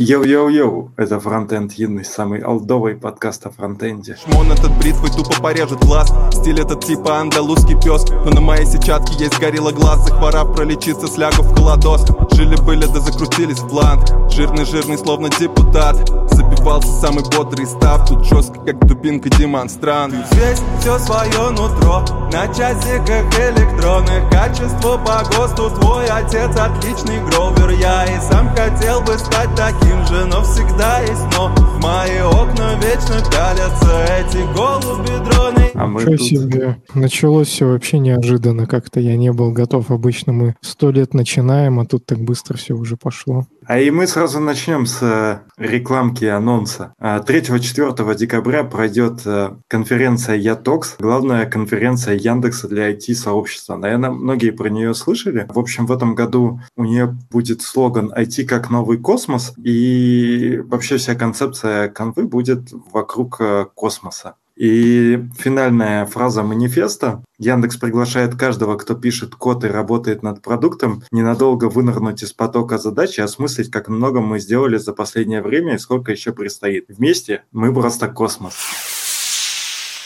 Йоу-йоу-йоу, это Фронтенд Юный, самый алдовый подкаст о фронтенде. Шмон этот бритвой тупо порежет глаз. Стиль этот типа андалузский пес Но на моей сетчатке есть горилла глаз. Захворав пролечиться, слягу в холодос Жили-были да закрутились в бланк Жирный-жирный, словно депутат. Забивался самый бодрый став. Тут жестко, как дубинка демонстрант. Здесь все свое нутро. На часиках электронных Качество по ГОСТу. Твой отец отличный гровер. Я и сам хотел бы стать таким таким же, но всегда есть но В мои окна вечно пялятся эти голуби дроны а мы тут... себе, началось все вообще неожиданно как-то, я не был готов. Обычно мы сто лет начинаем, а тут так быстро все уже пошло. А и мы сразу начнем с э, рекламки анонса. 3-4 а, декабря пройдет э, конференция Ятокс, главная конференция Яндекса для IT-сообщества. Наверное, многие про нее слышали. В общем, в этом году у нее будет слоган IT как новый космос, и вообще вся концепция конвы будет вокруг э, космоса. И финальная фраза манифеста. Яндекс приглашает каждого, кто пишет код и работает над продуктом, ненадолго вынырнуть из потока задач и осмыслить, как много мы сделали за последнее время и сколько еще предстоит. Вместе мы просто космос.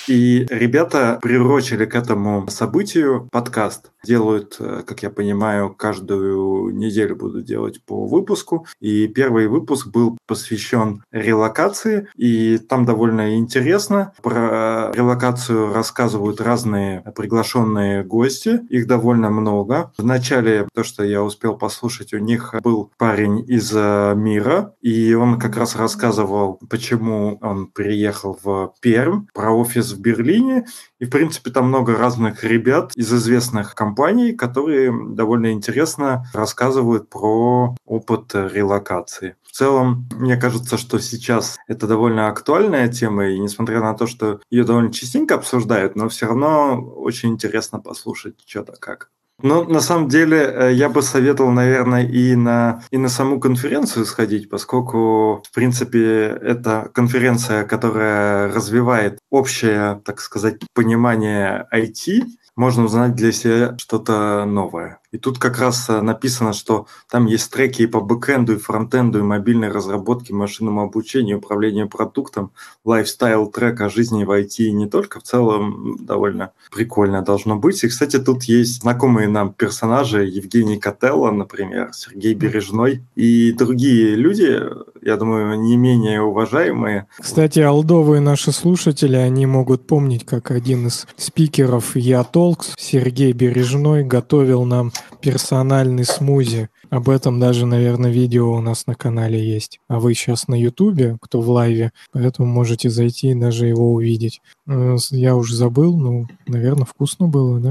И ребята приурочили к этому событию подкаст. Делают, э, как я понимаю, каждую неделю будут делать по выпуску. И первый выпуск был посвящен релокации. И там довольно интересно. Про релокацию рассказывают разные приглашенные гости. Их довольно много. В начале, то, что я успел послушать, у них был парень из э, мира. И он как раз рассказывал, почему он приехал в Пермь, про офис в Берлине, и, в принципе, там много разных ребят из известных компаний, которые довольно интересно рассказывают про опыт релокации. В целом, мне кажется, что сейчас это довольно актуальная тема, и несмотря на то, что ее довольно частенько обсуждают, но все равно очень интересно послушать что-то как. Ну, на самом деле, э, я бы советовал, наверное, и на, и на саму конференцию сходить, поскольку, в принципе, это конференция, которая развивает общее, так сказать, понимание IT, можно узнать для себя что-то новое. И тут как раз э, написано, что там есть треки и по бэкэнду, и фронтенду, и мобильной разработке, машинному обучению, управлению продуктом, лайфстайл трек о жизни в IT и не только. В целом довольно прикольно должно быть. И, кстати, тут есть знакомые нам персонажи Евгений Котелло, например, Сергей Бережной и другие люди, я думаю, не менее уважаемые. Кстати, алдовые наши слушатели, они могут помнить, как один из спикеров Я Толкс, Сергей Бережной, готовил нам персональный смузи. Об этом даже, наверное, видео у нас на канале есть. А вы сейчас на Ютубе, кто в лайве, поэтому можете зайти и даже его увидеть. Э, я уже забыл, ну, наверное, вкусно было, да?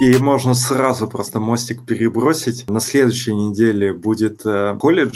И можно сразу просто мостик перебросить. На следующей неделе будет э, колледж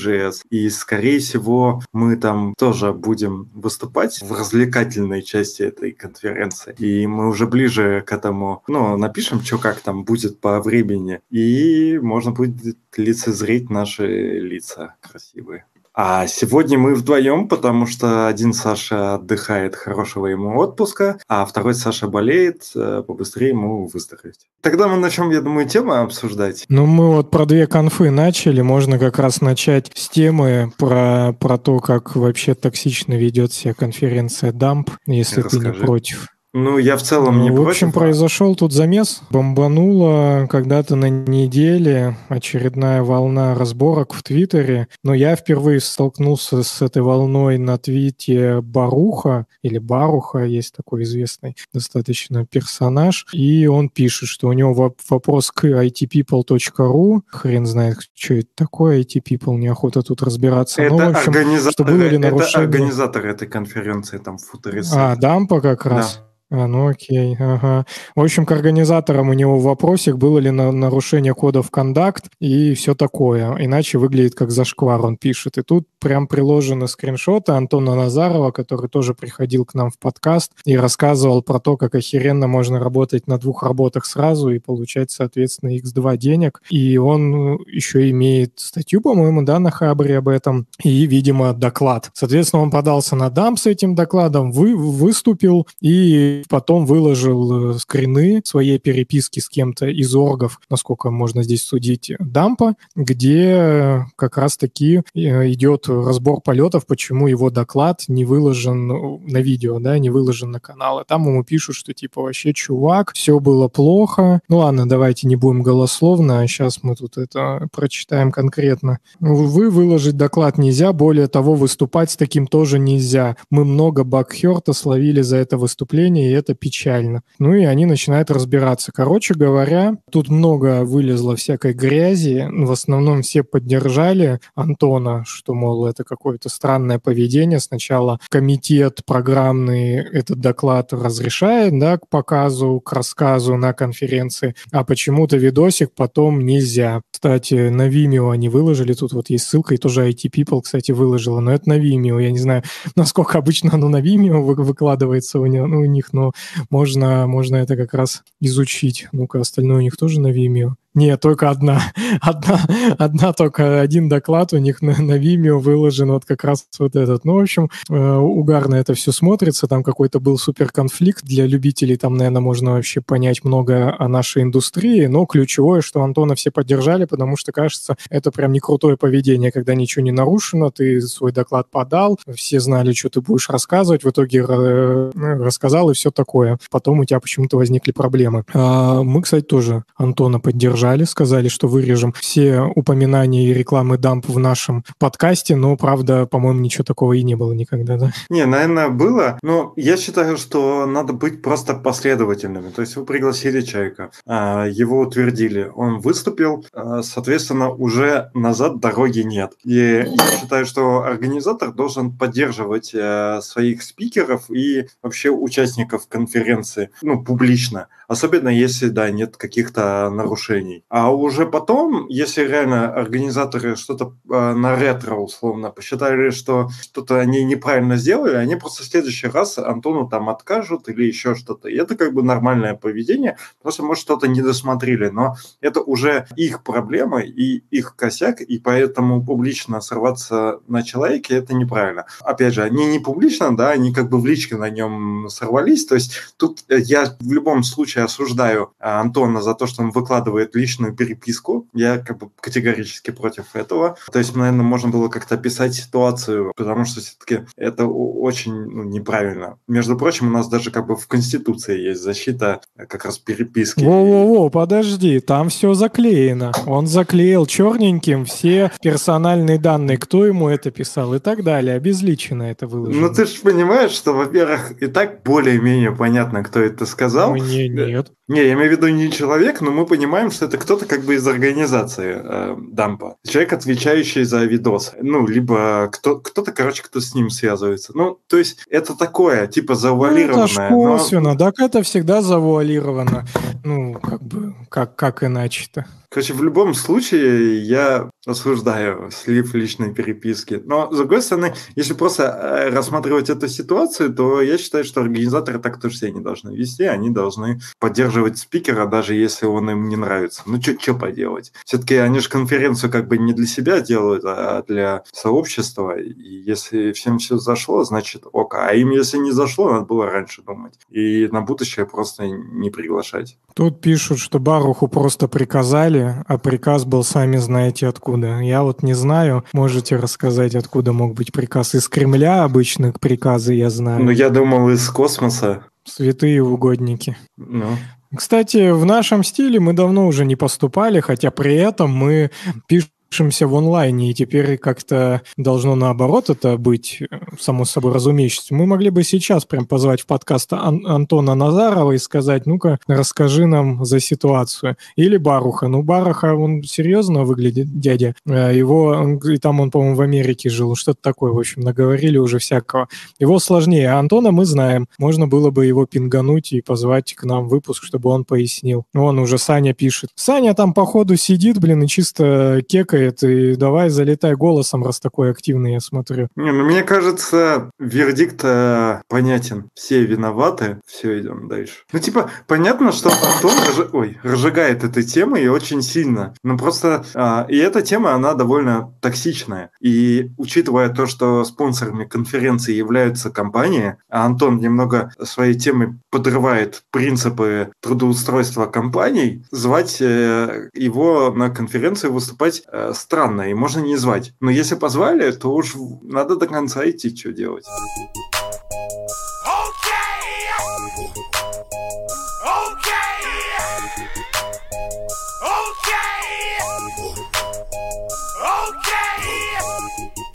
и, скорее всего, мы там тоже будем выступать в развлекательной части этой конференции. И мы уже ближе к этому, ну, напишем, что как там будет по времени, и можно будет лицезреть наши лица красивые. А сегодня мы вдвоем, потому что один Саша отдыхает, хорошего ему отпуска, а второй Саша болеет, э, побыстрее ему выздороветь. Тогда мы начнем, я думаю, тему обсуждать. Ну, мы вот про две конфы начали, можно как раз начать с темы про, про то, как вообще токсично ведет себя конференция Дамп, если Расскажи. ты не против. Ну, я в целом не В против. общем, произошел тут замес. Бомбанула когда-то на неделе очередная волна разборок в Твиттере. Но я впервые столкнулся с этой волной на твите Баруха, или Баруха, есть такой известный достаточно персонаж. И он пишет, что у него вопрос к itpeople.ru. Хрен знает, что это такое itpeople, неохота тут разбираться. Это, Но, в общем, организаторы, что было ли нарушение... это организаторы этой конференции, там, футуристы. А, Дампа как раз? Да. А, ну окей, ага. В общем, к организаторам у него вопросик, было ли на нарушение кодов кондакт и все такое. Иначе выглядит как зашквар, он пишет. И тут прям приложены скриншоты Антона Назарова, который тоже приходил к нам в подкаст и рассказывал про то, как охеренно можно работать на двух работах сразу и получать, соответственно, x2 денег. И он ну, еще имеет статью, по-моему, да, на Хабре об этом, и, видимо, доклад. Соответственно, он подался на дам с этим докладом, вы, выступил и потом выложил э, скрины своей переписки с кем-то из оргов, насколько можно здесь судить, дампа, где как раз-таки э, идет разбор полетов, почему его доклад не выложен на видео, да, не выложен на канал. И там ему пишут, что типа вообще, чувак, все было плохо. Ну ладно, давайте не будем голословно, а сейчас мы тут это прочитаем конкретно. Вы выложить доклад нельзя, более того, выступать с таким тоже нельзя. Мы много бакхерта словили за это выступление, это печально. Ну и они начинают разбираться. Короче говоря, тут много вылезло всякой грязи. В основном все поддержали Антона, что, мол, это какое-то странное поведение. Сначала комитет программный этот доклад разрешает, да, к показу, к рассказу на конференции, а почему-то видосик потом нельзя. Кстати, на Vimeo они выложили, тут вот есть ссылка, и тоже IT People, кстати, выложила, но это на Vimeo. Я не знаю, насколько обычно оно на Vimeo выкладывается у, ну, у них, но можно, можно это как раз изучить. Ну-ка, остальное у них тоже на Vimeo. Нет, только одна. Одна, одна только один доклад у них на, на Vimeo выложен, вот как раз вот этот. Ну, в общем, э, угарно это все смотрится. Там какой-то был супер конфликт для любителей. Там, наверное, можно вообще понять много о нашей индустрии. Но ключевое, что Антона все поддержали, потому что, кажется, это прям не крутое поведение, когда ничего не нарушено, ты свой доклад подал, все знали, что ты будешь рассказывать, в итоге э, рассказал и все такое. Потом у тебя почему-то возникли проблемы. А мы, кстати, тоже Антона поддержали поддержали, сказали, что вырежем все упоминания и рекламы дамп в нашем подкасте, но, правда, по-моему, ничего такого и не было никогда, да? Не, наверное, было, но я считаю, что надо быть просто последовательными. То есть вы пригласили человека, а, его утвердили, он выступил, а, соответственно, уже назад дороги нет. И я считаю, что организатор должен поддерживать э, своих спикеров и вообще участников конференции, ну, публично. Особенно если, да, нет каких-то нарушений. А уже потом, если реально организаторы что-то э, на ретро, условно, посчитали, что что-то они неправильно сделали, они просто в следующий раз Антону там откажут или еще что-то. И это как бы нормальное поведение. Просто, может, что-то не досмотрели. Но это уже их проблема и их косяк, и поэтому публично сорваться на человеке – это неправильно. Опять же, они не публично, да, они как бы в личке на нем сорвались. То есть тут э, я в любом случае случае осуждаю а, Антона за то, что он выкладывает личную переписку. Я как бы категорически против этого. То есть, наверное, можно было как-то описать ситуацию, потому что все-таки это очень ну, неправильно. Между прочим, у нас даже как бы в Конституции есть защита как раз переписки. Во-во-во, подожди, там все заклеено. Он заклеил черненьким все персональные данные, кто ему это писал и так далее. Обезличено это выложено. Ну ты же понимаешь, что, во-первых, и так более-менее понятно, кто это сказал. Ну, не, нет. Не, я имею в виду не человек, но мы понимаем, что это кто-то как бы из организации э, Дампа. Человек, отвечающий за видосы. Ну, либо кто, кто-то, короче, кто с ним связывается. Ну, то есть это такое, типа завуалированное. Ну, это косвенно, но... так это всегда завуалировано. Ну, как бы, как, как иначе-то? Короче, в любом случае я осуждаю слив личной переписки. Но, с другой стороны, если просто э, рассматривать эту ситуацию, то я считаю, что организаторы так тоже себя не должны вести. Они должны поддерживать спикера, даже если он им не нравится. Ну, что поделать? Все-таки они же конференцию как бы не для себя делают, а для сообщества. И если всем все зашло, значит ок. А им, если не зашло, надо было раньше думать. И на будущее просто не приглашать. Тут пишут, что Баруху просто приказали а приказ был сами знаете откуда. Я вот не знаю, можете рассказать, откуда мог быть приказ? Из Кремля обычных приказы я знаю. Ну, я думал, из космоса. Святые угодники. Ну. Кстати, в нашем стиле мы давно уже не поступали, хотя при этом мы пишем в онлайне, и теперь как-то должно наоборот это быть, э, само собой разумеющееся. Мы могли бы сейчас прям позвать в подкаст Ан- Антона Назарова и сказать, ну-ка, расскажи нам за ситуацию. Или Баруха. Ну, Баруха, он серьезно выглядит, дядя. Э, его, и там он, по-моему, в Америке жил, что-то такое, в общем, наговорили уже всякого. Его сложнее. А Антона мы знаем. Можно было бы его пингануть и позвать к нам выпуск, чтобы он пояснил. Он уже Саня пишет. Саня там, походу, сидит, блин, и чисто кекает, и давай залетай голосом, раз такой активный, я смотрю. Не, ну мне кажется, вердикт э, понятен. Все виноваты, все, идем дальше. Ну, типа, понятно, что Антон разж... Ой, разжигает этой темой очень сильно. Но просто... А, и эта тема, она довольно токсичная. И учитывая то, что спонсорами конференции являются компании, а Антон немного своей темой подрывает принципы трудоустройства компаний, звать э, его на конференцию выступать э, странно, и можно не звать. Но если позвали, то уж надо до конца идти, что делать.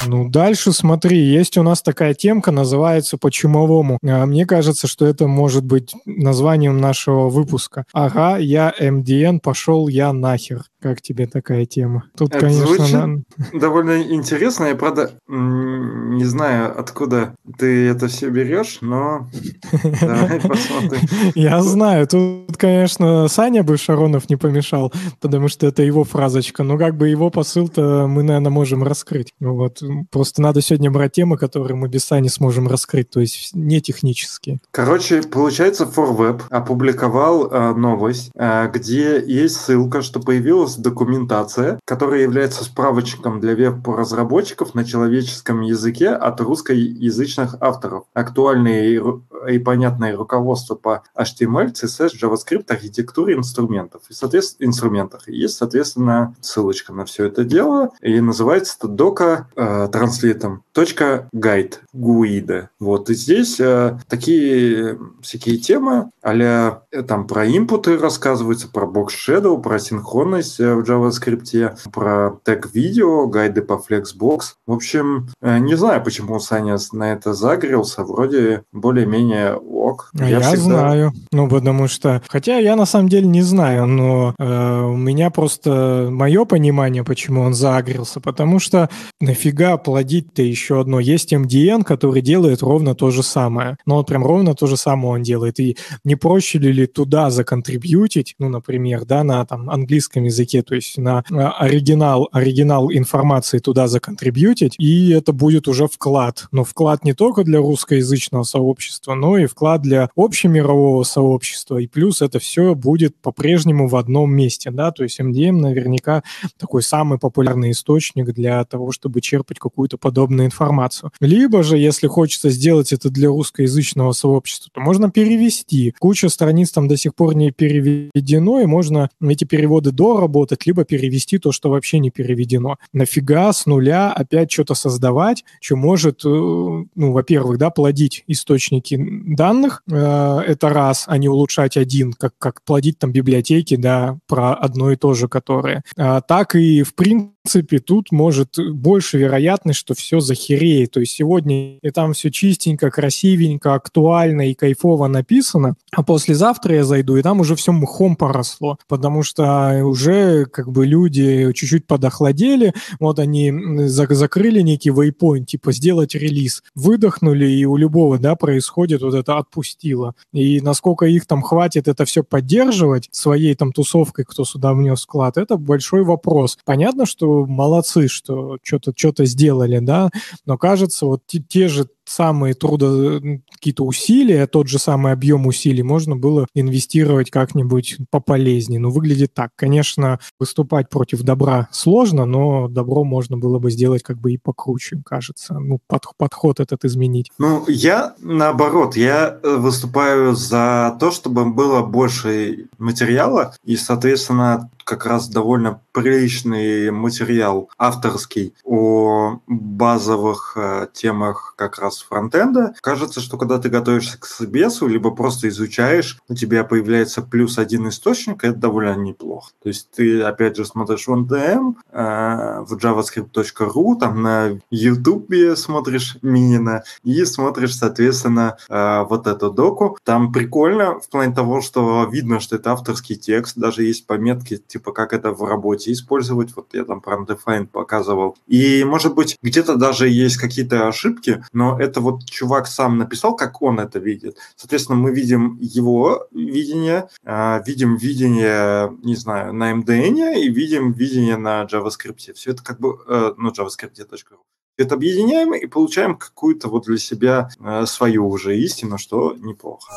Ну, дальше смотри, есть у нас такая темка, называется «По-чумовому». А, мне кажется, что это может быть названием нашего выпуска. Ага, я МДН, пошел я нахер. Как тебе такая тема? Тут, это конечно, на... довольно интересно. Я, правда, не знаю, откуда ты это все берешь, но давай посмотрим. Я знаю. Тут, конечно, Саня бы Шаронов не помешал, потому что это его фразочка. Но как бы его посыл-то мы, наверное, можем раскрыть. Вот. Просто надо сегодня брать темы, которые мы без Сани сможем раскрыть, то есть не технические. Короче, получается, ForWeb опубликовал э, новость, э, где есть ссылка, что появилась документация, которая является справочником для веб-разработчиков на человеческом языке от русскоязычных авторов. Актуальные и понятное руководство по HTML, CSS, JavaScript, архитектуре инструментов. И, соответственно, инструментах. есть, соответственно, ссылочка на все это дело. И называется это дока э, транслитом .guide, гуида. Вот. И здесь э, такие всякие темы а там про инпуты рассказываются, про box shadow, про синхронность э, в JavaScript, про тег видео, гайды по Flexbox. В общем, э, не знаю, почему Саня на это загрелся. Вроде более-менее ок. А я, я всегда... знаю. Ну, потому что... Хотя я на самом деле не знаю, но э, у меня просто мое понимание, почему он загрелся. Потому что нафига плодить-то еще одно? Есть MDN, который делает ровно то же самое. Но вот прям ровно то же самое он делает. И не проще ли туда законтрибьютить, ну, например, да, на там английском языке, то есть на оригинал, оригинал информации туда законтрибьютить, и это будет уже вклад. Но вклад не только для русскоязычного сообщества, но и вклад для общемирового сообщества. И плюс это все будет по-прежнему в одном месте, да, то есть MDM наверняка такой самый популярный источник для того, чтобы черпать какую-то подобную информацию. Либо же, если хочется сделать это для русскоязычного сообщества, то можно перевести куча страниц там до сих пор не переведено, и можно эти переводы доработать, либо перевести то, что вообще не переведено. Нафига с нуля опять что-то создавать, что может, э, ну, во-первых, да, плодить источники данных, э, это раз, а не улучшать один, как, как плодить там библиотеки, да, про одно и то же, которые. А, так и, в принципе, принципе, тут может больше вероятность, что все захереет. То есть сегодня и там все чистенько, красивенько, актуально и кайфово написано, а послезавтра я зайду, и там уже все мхом поросло, потому что уже как бы люди чуть-чуть подохладели, вот они закрыли некий waypoint, типа сделать релиз, выдохнули, и у любого, да, происходит вот это отпустило. И насколько их там хватит это все поддерживать своей там тусовкой, кто сюда внес вклад, это большой вопрос. Понятно, что молодцы, что что-то что сделали, да, но кажется, вот те, те же самые трудо какие-то усилия, тот же самый объем усилий можно было инвестировать как-нибудь пополезнее. Ну, выглядит так. Конечно, выступать против добра сложно, но добро можно было бы сделать как бы и покруче, кажется. Ну, под, подход этот изменить. Ну, я наоборот, я э, выступаю за то, чтобы было больше материала, и, соответственно, как раз довольно приличный материал авторский о базовых э, темах как раз фронтенда. Кажется, что когда ты готовишься к собесу, либо просто изучаешь, у тебя появляется плюс один источник, это довольно неплохо. То есть ты, опять же, смотришь в NDM, э, в javascript.ru, там на YouTube смотришь Минина и смотришь, соответственно, э, вот эту доку. Там прикольно в плане того, что видно, что это авторский текст, даже есть пометки, типа, как это в работе использовать. Вот я там про undefined показывал. И, может быть, где-то даже есть какие-то ошибки, но это вот чувак сам написал, как он это видит. Соответственно, мы видим его видение, э, видим видение, не знаю, на MDN и видим видение на JavaScript. Все это как бы, э, ну, javascript.ru это объединяем и получаем какую-то вот для себя э, свою уже истину, что неплохо.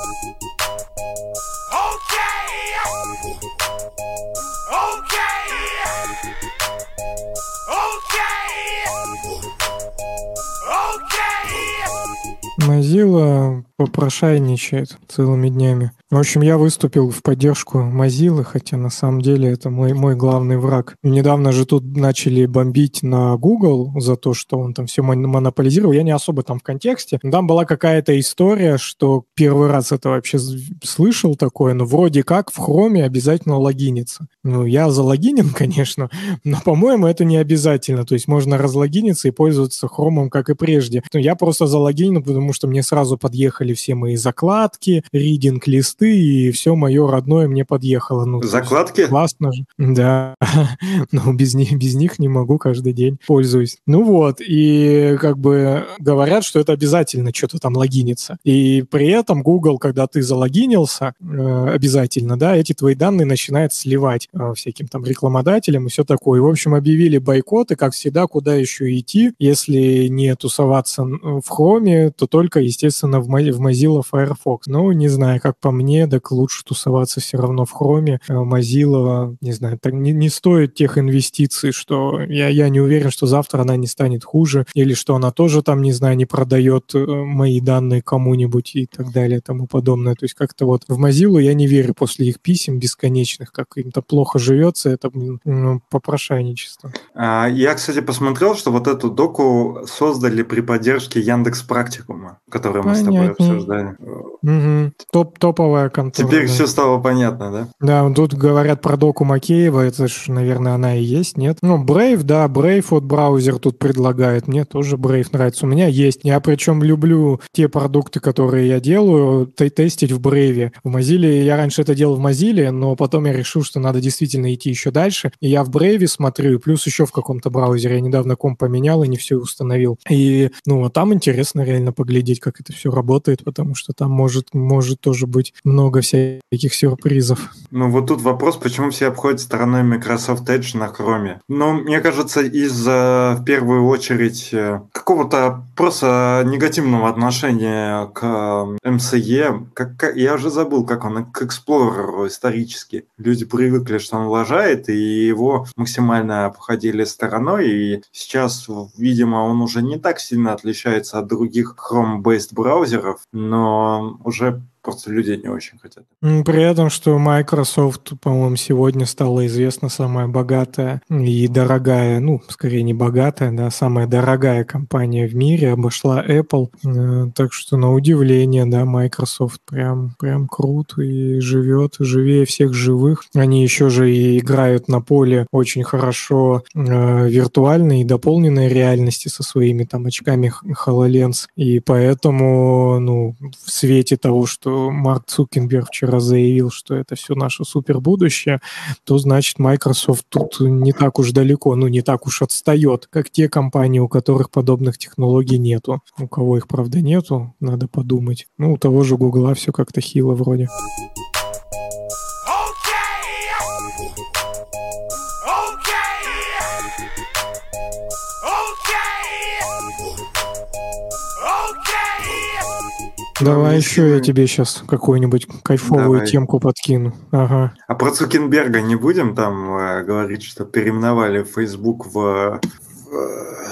Mozilla попрошайничает целыми днями. В общем, я выступил в поддержку Mozilla, хотя на самом деле это мой, мой главный враг. недавно же тут начали бомбить на Google за то, что он там все монополизировал. Я не особо там в контексте. Там была какая-то история, что первый раз это вообще слышал такое, но вроде как в Chrome обязательно логиниться. Ну, я залогинен, конечно, но, по-моему, это не обязательно. То есть можно разлогиниться и пользоваться Chrome, как и прежде. Но я просто залогинен, потому что мне сразу подъехали все мои закладки, ридинг-листы, листы, и все мое родное мне подъехало. Ну, Закладки? Классно же. Да. Но без них, без них не могу каждый день пользуюсь. Ну вот, и как бы говорят, что это обязательно что-то там логиниться. И при этом Google, когда ты залогинился, э, обязательно, да, эти твои данные начинает сливать э, всяким там рекламодателям и все такое. И, в общем, объявили бойкоты, как всегда, куда еще идти, если не тусоваться в Chrome, то только, естественно, в, Mozilla Firefox. Ну, не знаю, как по мне, так лучше тусоваться все равно в Хроме. Э, Mozilla, не знаю, так не, не стоит тех инвестиций, что я, я не уверен, что завтра она не станет хуже, или что она тоже там, не знаю, не продает э, мои данные кому-нибудь и так далее, тому подобное. То есть как-то вот в Mozilla я не верю после их писем бесконечных, как им-то плохо живется, это ну, попрошайничество. А, я, кстати, посмотрел, что вот эту доку создали при поддержке Яндекс Практикума, который мы Понятно. с тобой обсуждали. Угу. Топ топовая контора. Теперь да. все стало понятно, да? Да, тут говорят про доку Макеева, это же, наверное, она и есть, нет? Ну, Brave, да, Brave вот браузер тут предлагает, мне тоже Brave нравится. У меня есть, я причем люблю те продукты, которые я делаю, тестить в Brave. В Mozilla, я раньше это делал в Mozilla, но потом я решил, что надо действительно идти еще дальше, и я в Brave смотрю, плюс еще в каком-то браузере, я недавно комп поменял и не все установил. И, ну, а там интересно реально поглядеть, как это все работает, потому что там может, может тоже быть много всяких сюрпризов. Ну вот тут вопрос, почему все обходят стороной Microsoft Edge на Chrome. Ну, мне кажется, из-за, в первую очередь, э, какого-то просто негативного отношения к MCE. Как, я уже забыл, как он, к Explorer исторически. Люди привыкли, что он лажает, и его максимально обходили стороной, и сейчас, видимо, он уже не так сильно отличается от других Chrome-based браузеров, но уже просто люди не очень хотят. При этом, что Microsoft, по-моему, сегодня стала известна самая богатая и дорогая, ну, скорее не богатая, да, самая дорогая компания в мире, обошла Apple. Э, так что, на удивление, да, Microsoft прям, прям крут и живет, живее всех живых. Они еще же и играют на поле очень хорошо э, виртуальной и дополненной реальности со своими там очками HoloLens. И поэтому, ну, в свете того, что Марк Цукенберг вчера заявил, что это все наше супер будущее, то значит Microsoft тут не так уж далеко, ну не так уж отстает, как те компании, у которых подобных технологий нету. У кого их, правда, нету, надо подумать. Ну, у того же Гугла все как-то хило вроде. Давай еще я тебе сейчас какую-нибудь кайфовую Давай. темку подкину. Ага. А про Цукенберга не будем там э, говорить, что переименовали Facebook в...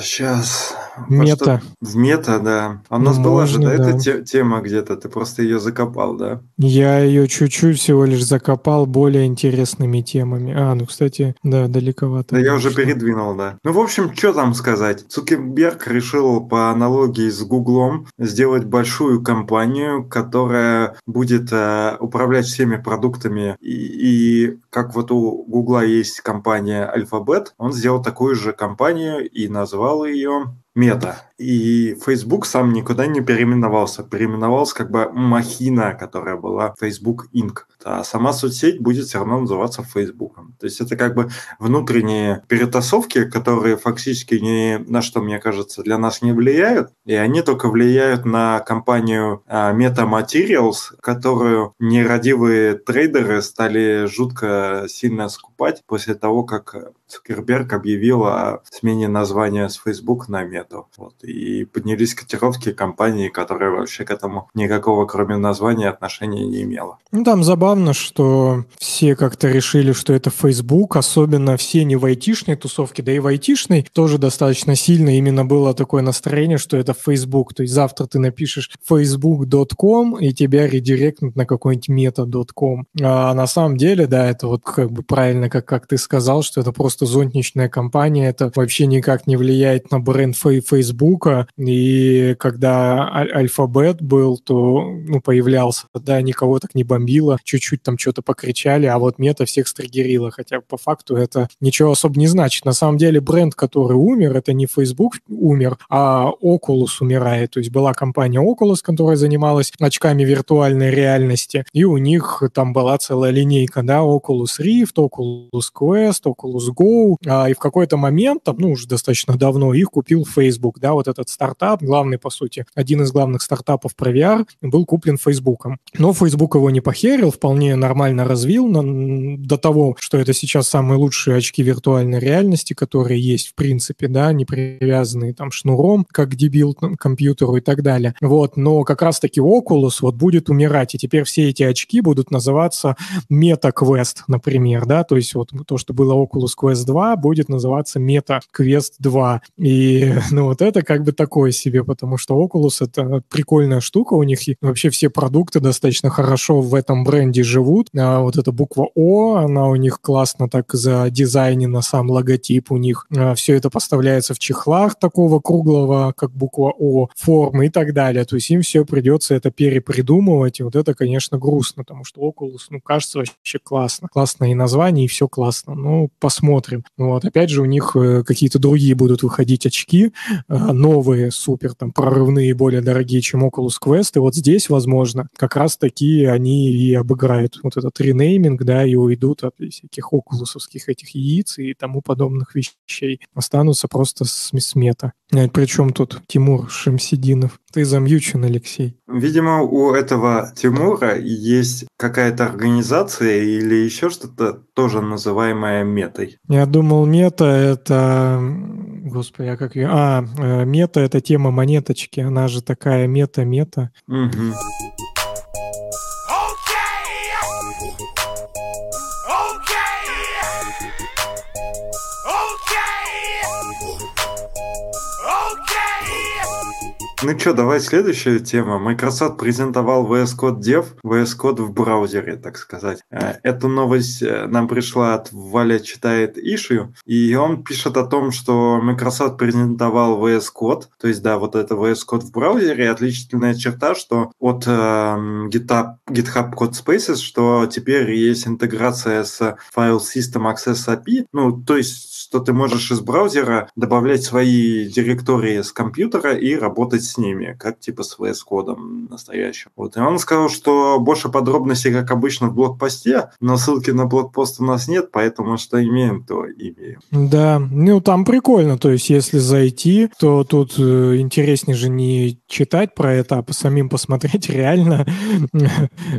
Сейчас... Мета. В мета, да. А у нас была же, да, эта тема где-то, ты просто ее закопал, да? Я ее чуть-чуть всего лишь закопал более интересными темами. А, ну, кстати, да, далековато. Да, я уже передвинул, да. Ну, в общем, что там сказать? Цукерберг решил по аналогии с Гуглом сделать большую компанию, которая будет э, управлять всеми продуктами. И, и как вот у Гугла есть компания Alphabet, он сделал такую же компанию и назвал ее Мета. И Facebook сам никуда не переименовался. Переименовался как бы махина, которая была Facebook Inc. А сама соцсеть будет все равно называться Facebook. То есть это как бы внутренние перетасовки, которые фактически ни на что, мне кажется, для нас не влияют. И они только влияют на компанию а, Meta Materials, которую нерадивые трейдеры стали жутко сильно скупать после того, как Цукерберг объявил о смене названия с Facebook на Мета. Вот. И поднялись котировки компании, которая вообще к этому никакого, кроме названия, отношения не имела. Ну, там забавно, что все как-то решили, что это Facebook, особенно все не в айтишной тусовке, да и в айтишной тоже достаточно сильно именно было такое настроение, что это Facebook. То есть завтра ты напишешь facebook.com, и тебя редиректнут на какой-нибудь meta.com. А на самом деле, да, это вот как бы правильно, как, как ты сказал, что это просто зонтичная компания, это вообще никак не влияет на бренд Facebook, штука, и когда алфабет был, то ну, появлялся, да, никого так не бомбило, чуть-чуть там что-то покричали, а вот мета всех стригерила, хотя по факту это ничего особо не значит. На самом деле бренд, который умер, это не Facebook умер, а Oculus умирает. То есть была компания Oculus, которая занималась очками виртуальной реальности, и у них там была целая линейка, да, Oculus Rift, Oculus Quest, Oculus Go, а, и в какой-то момент, там, ну, уже достаточно давно, их купил Facebook, да, вот этот стартап, главный, по сути, один из главных стартапов про VR, был куплен Фейсбуком. Но Facebook его не похерил, вполне нормально развил на, до того, что это сейчас самые лучшие очки виртуальной реальности, которые есть в принципе, да, не привязанные там шнуром, как дебил к компьютеру и так далее. Вот, но как раз-таки Oculus вот будет умирать, и теперь все эти очки будут называться Meta Quest, например, да, то есть вот то, что было Oculus Quest 2, будет называться Meta Quest 2. И, ну, вот это как бы такое себе, потому что Oculus — это прикольная штука, у них вообще все продукты достаточно хорошо в этом бренде живут. А вот эта буква О, она у них классно так за задизайнена, сам логотип у них. А все это поставляется в чехлах такого круглого, как буква О, формы и так далее. То есть им все придется это перепридумывать, и вот это, конечно, грустно, потому что Oculus, ну, кажется вообще классно. Классное и название, и все классно. Ну, посмотрим. Вот, опять же, у них э, какие-то другие будут выходить очки, э, новые, супер там прорывные, более дорогие, чем Oculus Quest. И вот здесь, возможно, как раз таки они и обыграют вот этот ренейминг, да, и уйдут от всяких окулусовских этих яиц и тому подобных вещей. Останутся просто с смета. А причем тут Тимур Шамсидинов? Ты замьючен, Алексей. Видимо, у этого Тимура есть какая-то организация или еще что-то тоже называемое метой. Я думал, мета это Господи, а как ее? А, э, мета — это тема монеточки. Она же такая мета-мета. Угу. Ну что, давай следующая тема. Microsoft презентовал VS Code Dev, VS Code в браузере, так сказать. Э, эту новость э, нам пришла от Валя читает Issue, и он пишет о том, что Microsoft презентовал VS Code, то есть, да, вот это VS Code в браузере, отличительная черта, что от э, GitHub, GitHub Code Spaces, что теперь есть интеграция с File System Access API, ну, то есть что ты можешь из браузера добавлять свои директории с компьютера и работать с ними, как типа с VS кодом настоящим. Вот. И он сказал, что больше подробностей, как обычно, в блокпосте, но ссылки на блокпост у нас нет, поэтому что имеем, то имеем. Да, ну там прикольно, то есть если зайти, то тут э, интереснее же не читать про это, а самим посмотреть реально,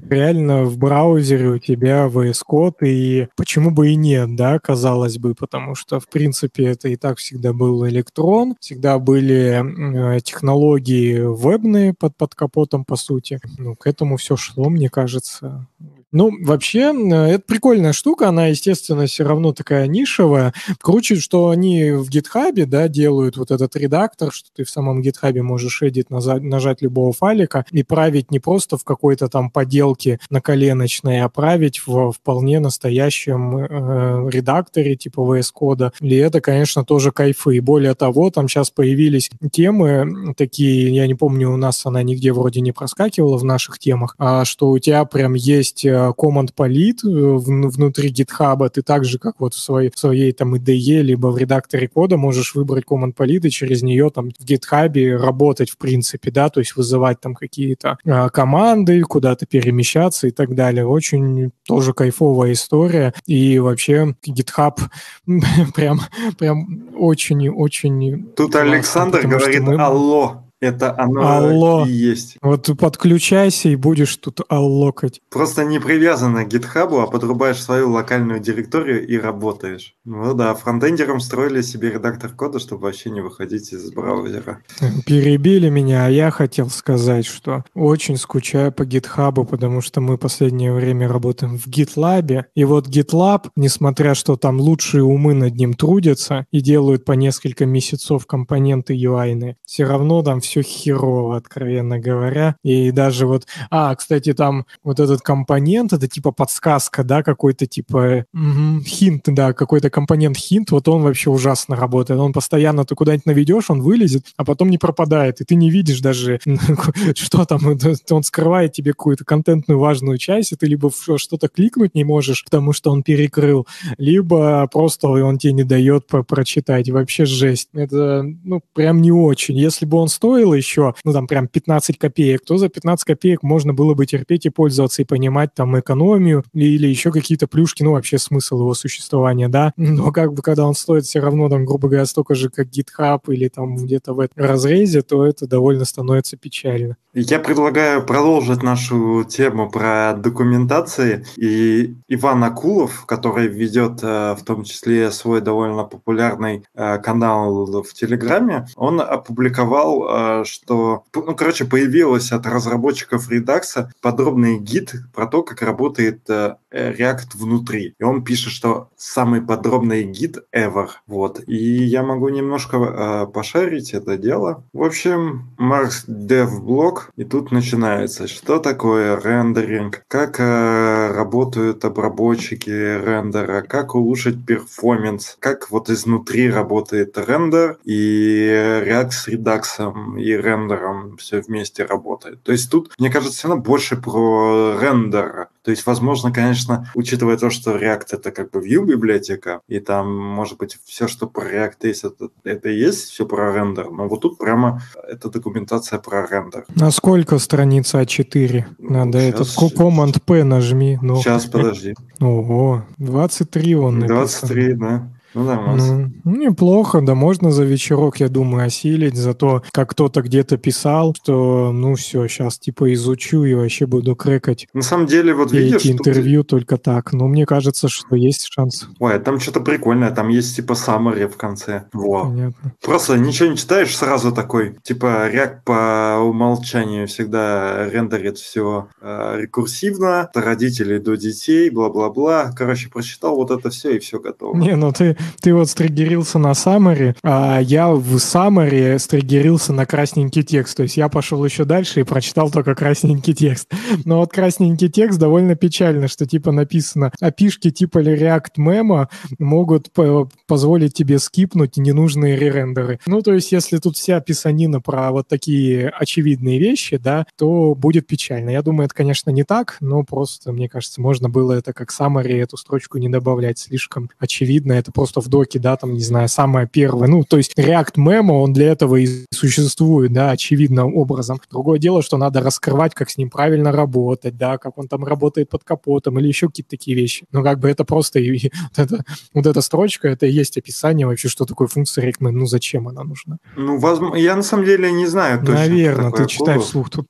реально в браузере у тебя VS код, и почему бы и нет, да, казалось бы, потому что в принципе, это и так всегда был электрон, всегда были э, технологии вебные под, под капотом, по сути. Ну, к этому все шло, мне кажется Ну, вообще, это прикольная штука, она, естественно, все равно такая нишевая. Круче, что они в гитхабе, да, делают вот этот редактор, что ты в самом гитхабе можешь эдит нажать любого файлика и править не просто в какой-то там поделке на коленочной, а править в вполне настоящем э, редакторе типа VS Code. И это, конечно, тоже кайфы. И более того, там сейчас появились темы такие, я не помню, у нас она нигде вроде не проскакивала в наших темах, а что у тебя прям есть э, Polit э, внутри GitHub, ты так же, как вот в своей, в своей там IDE, либо в редакторе кода можешь выбрать Command Polit и через нее там в GitHub работать в принципе, да, то есть вызывать там какие-то а, команды, куда-то перемещаться и так далее. Очень тоже кайфовая история. И вообще GitHub прям, прям очень-очень... Тут Александр говорит мы... «Алло». Это оно Алло. и есть. Вот подключайся и будешь тут аллокать. Просто не привязано к гитхабу, а подрубаешь свою локальную директорию и работаешь. Ну да, фронтендерам строили себе редактор кода, чтобы вообще не выходить из браузера. Перебили меня, а я хотел сказать, что очень скучаю по гитхабу, потому что мы последнее время работаем в GitLab, и вот GitLab, несмотря что там лучшие умы над ним трудятся и делают по несколько месяцев компоненты UI, все равно там все все херово, откровенно говоря. И даже вот... А, кстати, там вот этот компонент, это типа подсказка, да, какой-то типа угу, хинт, да, какой-то компонент хинт, вот он вообще ужасно работает. Он постоянно, ты куда-нибудь наведешь, он вылезет, а потом не пропадает, и ты не видишь даже, что там, он скрывает тебе какую-то контентную важную часть, и ты либо что-то кликнуть не можешь, потому что он перекрыл, либо просто он тебе не дает прочитать. Вообще жесть. Это, ну, прям не очень. Если бы он стоил стоило еще, ну, там, прям 15 копеек, то за 15 копеек можно было бы терпеть и пользоваться, и понимать там экономию или еще какие-то плюшки, ну, вообще смысл его существования, да. Но как бы, когда он стоит все равно, там, грубо говоря, столько же, как GitHub или там где-то в этом разрезе, то это довольно становится печально. Я предлагаю продолжить нашу тему про документации. И Иван Акулов, который ведет э, в том числе свой довольно популярный э, канал в Телеграме, он опубликовал э, что, ну, короче, появилась от разработчиков Redux подробный гид про то, как работает э, React внутри. И он пишет, что самый подробный гид ever. Вот. И я могу немножко э, пошарить это дело. В общем, Mark's Dev Blog, и тут начинается. Что такое рендеринг? Как э, работают обработчики рендера? Как улучшить перформанс? Как вот изнутри работает рендер и React с Redux и рендером все вместе работает. То есть тут, мне кажется, равно больше про рендер. То есть, возможно, конечно, учитывая то, что React это как бы Vue библиотека, и там, может быть, все, что про React есть, это, это и есть все про рендер, но вот тут прямо это документация про рендер. На сколько страница А4? Надо сейчас, этот Command-P нажми. Ну. Сейчас, подожди. Ого, 23 он написан. 23, да. Ну, нормально. Ну, неплохо, да можно за вечерок, я думаю, осилить. Зато, как кто-то где-то писал, что, ну, все, сейчас, типа, изучу и вообще буду крекать. На самом деле, вот видишь... Эти интервью ты... только так. Но мне кажется, что есть шанс. Ой, там что-то прикольное. Там есть, типа, summary в конце. Во. Понятно. Просто ничего не читаешь, сразу такой, типа, React по умолчанию всегда рендерит все э, рекурсивно, от родителей до детей, бла-бла-бла. Короче, прочитал вот это все, и все готово. Не, ну ты ты вот стригерился на Summary, а я в Summary стригерился на красненький текст. То есть я пошел еще дальше и прочитал только красненький текст. Но вот красненький текст довольно печально, что типа написано опишки типа React Memo могут позволить тебе скипнуть ненужные ререндеры. Ну, то есть если тут вся писанина про вот такие очевидные вещи, да, то будет печально. Я думаю, это, конечно, не так, но просто, мне кажется, можно было это как summary, эту строчку не добавлять слишком очевидно. Это просто просто в доке, да, там, не знаю, самое первое. Ну, то есть React Memo, он для этого и существует, да, очевидным образом. Другое дело, что надо раскрывать, как с ним правильно работать, да, как он там работает под капотом или еще какие-то такие вещи. Но как бы это просто и, и вот, это, вот эта строчка, это и есть описание вообще, что такое функция React Memo, ну зачем она нужна? Ну, возможно, я на самом деле не знаю точно. Наверное, ты читай вслух. Тут...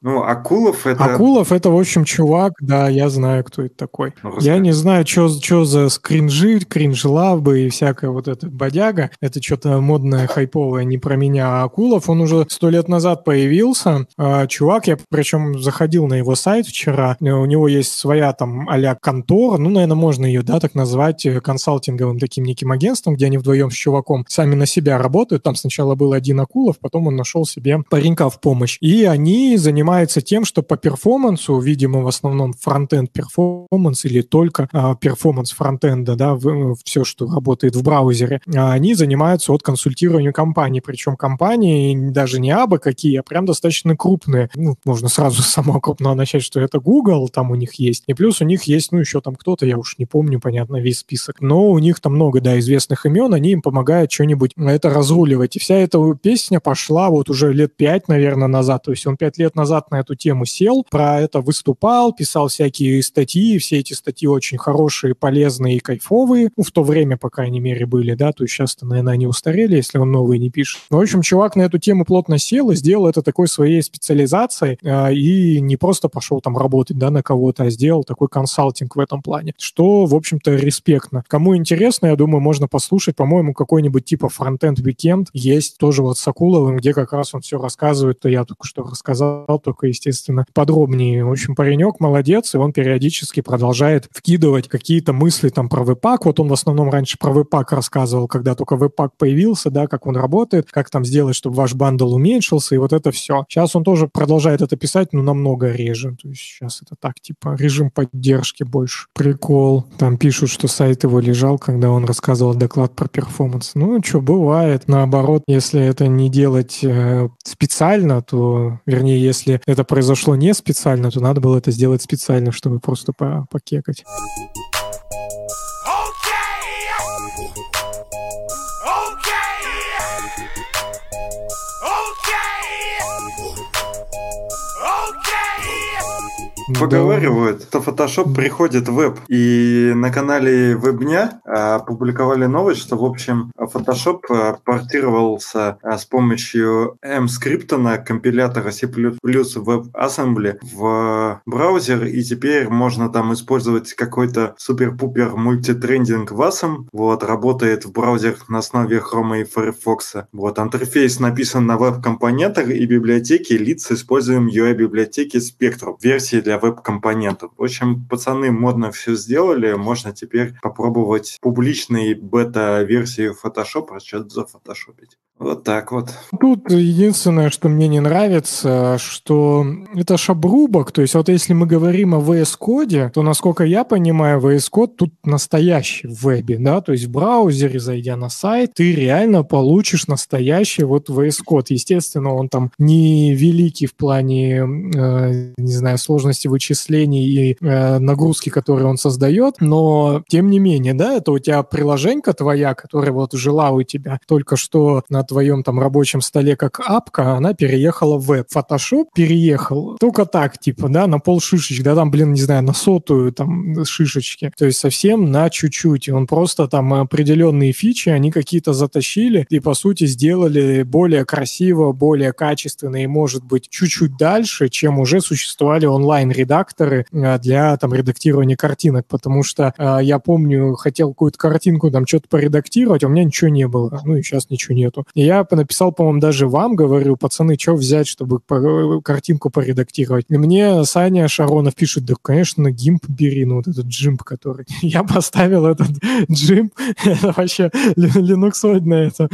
Ну, Акулов это... Акулов это, в общем, чувак, да, я знаю, кто это такой. Ну, я не знаю, что за скринжи, кринжла, коллабы и всякая вот эта бодяга. Это что-то модное, хайповое, не про меня. А Акулов, он уже сто лет назад появился. А, чувак, я причем заходил на его сайт вчера. У него есть своя там а контора, ну, наверное, можно ее, да, так назвать, э, консалтинговым таким неким агентством, где они вдвоем с чуваком сами на себя работают. Там сначала был один Акулов, потом он нашел себе паренька в помощь. И они занимаются тем, что по перформансу, видимо, в основном фронтенд перформанс или только а, перформанс фронтенда, да, в, все, что работает в браузере, а они занимаются от консультирования компаний. Причем компании даже не абы какие, а прям достаточно крупные. Ну, можно сразу с самого крупного начать, что это Google, там у них есть. И плюс у них есть, ну, еще там кто-то, я уж не помню, понятно, весь список. Но у них там много, да, известных имен, они им помогают что-нибудь это разруливать. И вся эта песня пошла вот уже лет пять, наверное, назад. То есть он пять лет назад на эту тему сел, про это выступал, писал всякие статьи, все эти статьи очень хорошие, полезные и кайфовые. Ну, в то время, по крайней мере, были, да, то есть сейчас-то, наверное, они устарели, если он новые не пишет. Ну, в общем, чувак на эту тему плотно сел и сделал это такой своей специализацией э, и не просто пошел там работать, да, на кого-то, а сделал такой консалтинг в этом плане, что, в общем-то, респектно. Кому интересно, я думаю, можно послушать, по-моему, какой-нибудь типа Frontend Weekend есть тоже вот с Акуловым, где как раз он все рассказывает, то я только что рассказал, только, естественно, подробнее. В общем, паренек молодец, и он периодически продолжает вкидывать какие-то мысли там про webpack. Вот он в основном раньше про webpack рассказывал, когда только webpack появился, да, как он работает, как там сделать, чтобы ваш бандл уменьшился, и вот это все. Сейчас он тоже продолжает это писать, но намного реже. То есть сейчас это так, типа, режим поддержки больше. Прикол. Там пишут, что сайт его лежал, когда он рассказывал доклад про перформанс. Ну, что, бывает. Наоборот, если это не делать э, специально, то, вернее, если это произошло не специально, то надо было это сделать специально, чтобы просто по покекать. Поговаривают, что Photoshop приходит в веб. И на канале Вебня опубликовали новость, что, в общем, Photoshop а, портировался а, с помощью M-скрипта на компилятора C++ WebAssembly в браузер, и теперь можно там использовать какой-то супер-пупер мультитрендинг WASM. Вот, работает в браузерах на основе Chrome и Firefox. Вот, интерфейс написан на веб-компонентах и библиотеке лиц используем UI-библиотеки Spectrum. Версии для веб-компонентов. В общем, пацаны модно все сделали, можно теперь попробовать публичные бета-версии Photoshop, что-то зафотошопить. Вот так вот. Тут единственное, что мне не нравится, что это шабрубок. То есть вот если мы говорим о VS Code, то, насколько я понимаю, VS Code тут настоящий в вебе, да, то есть в браузере, зайдя на сайт, ты реально получишь настоящий вот VS Code. Естественно, он там не великий в плане, э, не знаю, сложности вычислений и э, нагрузки, которые он создает, но тем не менее, да, это у тебя приложенька твоя, которая вот жила у тебя только что на твоем там рабочем столе как апка, она переехала в веб. Photoshop переехал только так, типа, да, на пол шишечки, да, там, блин, не знаю, на сотую там шишечки. То есть совсем на чуть-чуть. И он просто там определенные фичи, они какие-то затащили и, по сути, сделали более красиво, более качественно и, может быть, чуть-чуть дальше, чем уже существовали онлайн-редакторы э, для там редактирования картинок, потому что э, я помню, хотел какую-то картинку там что-то поредактировать, а у меня ничего не было. Ну и сейчас ничего нету. И я написал, по-моему, даже вам, говорю, пацаны, что взять, чтобы картинку поредактировать? И мне Саня Шаронов пишет, да, конечно, гимп бери, ну вот этот джимп, который... Я поставил этот джимп, это вообще линуксоидная это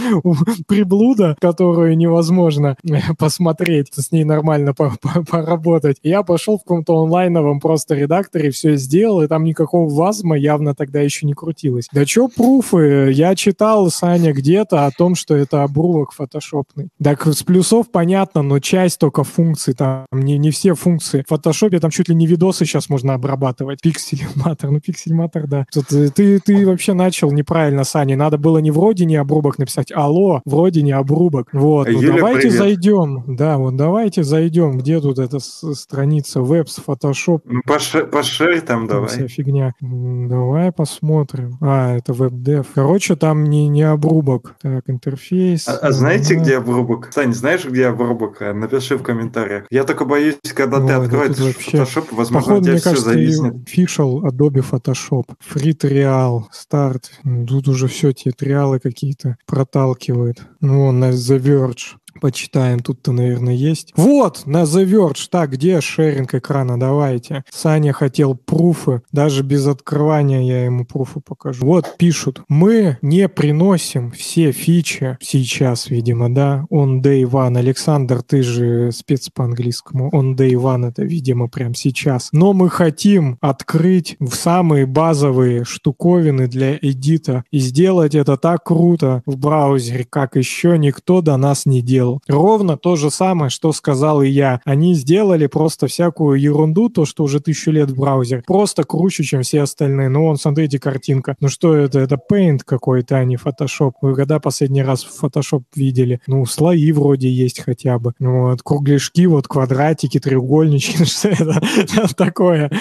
приблуда, которую невозможно посмотреть, с ней нормально поработать. Я пошел в каком-то онлайновом просто редакторе, все сделал, и там никакого вазма явно тогда еще не крутилось. Да что пруфы? Я читал, Саня, где-то о том, что это обрубок фотошопный. Так с плюсов понятно, но часть только функций, там не, не все функции. В фотошопе там чуть ли не видосы сейчас можно обрабатывать. Пиксельматор, ну пиксельматор, да. Тут, э, ты, ты вообще начал неправильно, Саня. Надо было не вроде не обрубок написать, алло, вроде не обрубок. Вот, ну Юля, давайте привет. зайдем. Да, вот давайте зайдем. Где тут эта страница, веб с Photoshop. Ну, пошер, пошер там, давай. Вся фигня. Давай посмотрим. А, это веб-дев. Короче, там не, не обрубок. Так, интерфейс. А, а знаете, где обрубок? Сань, знаешь, где обрубок? Напиши в комментариях. Я только боюсь, когда Ой, ты откроешь вообще... Photoshop, возможно, Походу, у тебя мне все кажется, зависнет. Official Adobe Photoshop. Free Trial. Старт. Тут уже все, те триалы какие-то проталкивают. Ну, на The Verge. Почитаем, тут-то, наверное, есть. Вот, на The Verge. Так, где шеринг экрана? Давайте. Саня хотел пруфы. Даже без открывания я ему пруфы покажу. Вот, пишут. Мы не приносим все фичи сейчас, видимо, да? On day one. Александр, ты же спец по английскому. On day one это, видимо, прям сейчас. Но мы хотим открыть самые базовые штуковины для эдита и сделать это так круто в браузере, как еще никто до нас не делал делал. Ровно то же самое, что сказал и я. Они сделали просто всякую ерунду, то, что уже тысячу лет в браузере, просто круче, чем все остальные. Ну, вон, смотрите, картинка. Ну, что это? Это Paint какой-то, а не Photoshop. Вы когда последний раз Photoshop видели? Ну, слои вроде есть хотя бы. Вот, кругляшки, вот квадратики, треугольнички, что это такое.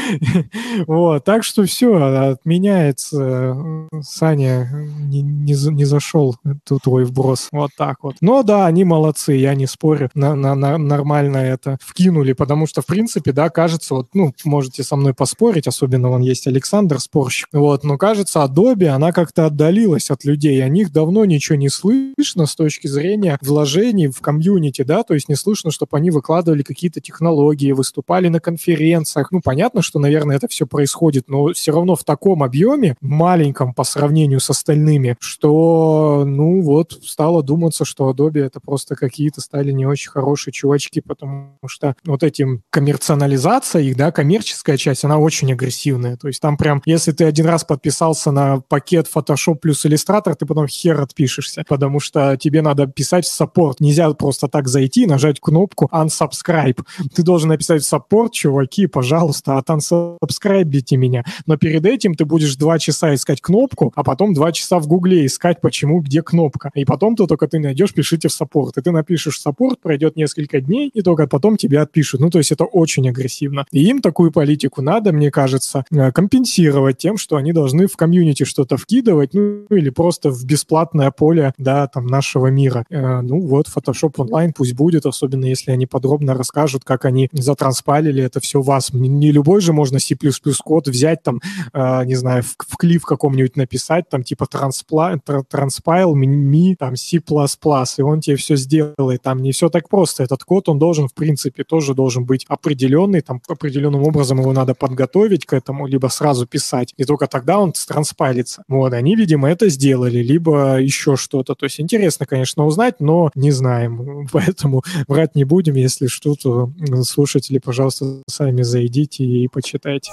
Вот, так что все, отменяется. Саня не, не, не зашел тут твой вброс. Вот так вот. Но да, они молодцы молодцы, я не спорю, на, на, на, нормально это вкинули, потому что, в принципе, да, кажется, вот, ну, можете со мной поспорить, особенно вон есть Александр, спорщик, вот, но кажется, Adobe, она как-то отдалилась от людей, о них давно ничего не слышно с точки зрения вложений в комьюнити, да, то есть не слышно, чтобы они выкладывали какие-то технологии, выступали на конференциях, ну, понятно, что, наверное, это все происходит, но все равно в таком объеме, маленьком по сравнению с остальными, что, ну, вот, стало думаться, что Adobe это просто какие-то стали не очень хорошие чувачки, потому что вот этим коммерциализация их, да, коммерческая часть, она очень агрессивная. То есть там прям, если ты один раз подписался на пакет Photoshop плюс Illustrator, ты потом хер отпишешься, потому что тебе надо писать в саппорт. Нельзя просто так зайти, нажать кнопку unsubscribe. Ты должен написать в саппорт, чуваки, пожалуйста, от unsubscribe меня. Но перед этим ты будешь два часа искать кнопку, а потом два часа в гугле искать, почему, где кнопка. И потом ты только ты найдешь, пишите в саппорт. И ты напишешь саппорт, пройдет несколько дней, и только потом тебя отпишут. Ну, то есть это очень агрессивно. И им такую политику надо, мне кажется, э, компенсировать тем, что они должны в комьюнити что-то вкидывать, ну, или просто в бесплатное поле, да, там, нашего мира. Э, ну, вот, Photoshop онлайн пусть будет, особенно если они подробно расскажут, как они затранспалили это все вас. Не любой же можно C++ код взять, там, э, не знаю, в, в клиф каком-нибудь написать, там, типа, транспла, транспайл, ми, там, C++, и он тебе все сделает делает. Там не все так просто. Этот код, он должен, в принципе, тоже должен быть определенный. Там определенным образом его надо подготовить к этому, либо сразу писать. И только тогда он транспайлится. Вот, они, видимо, это сделали, либо еще что-то. То есть интересно, конечно, узнать, но не знаем. Поэтому врать не будем. Если что-то, слушатели, пожалуйста, сами зайдите и почитайте.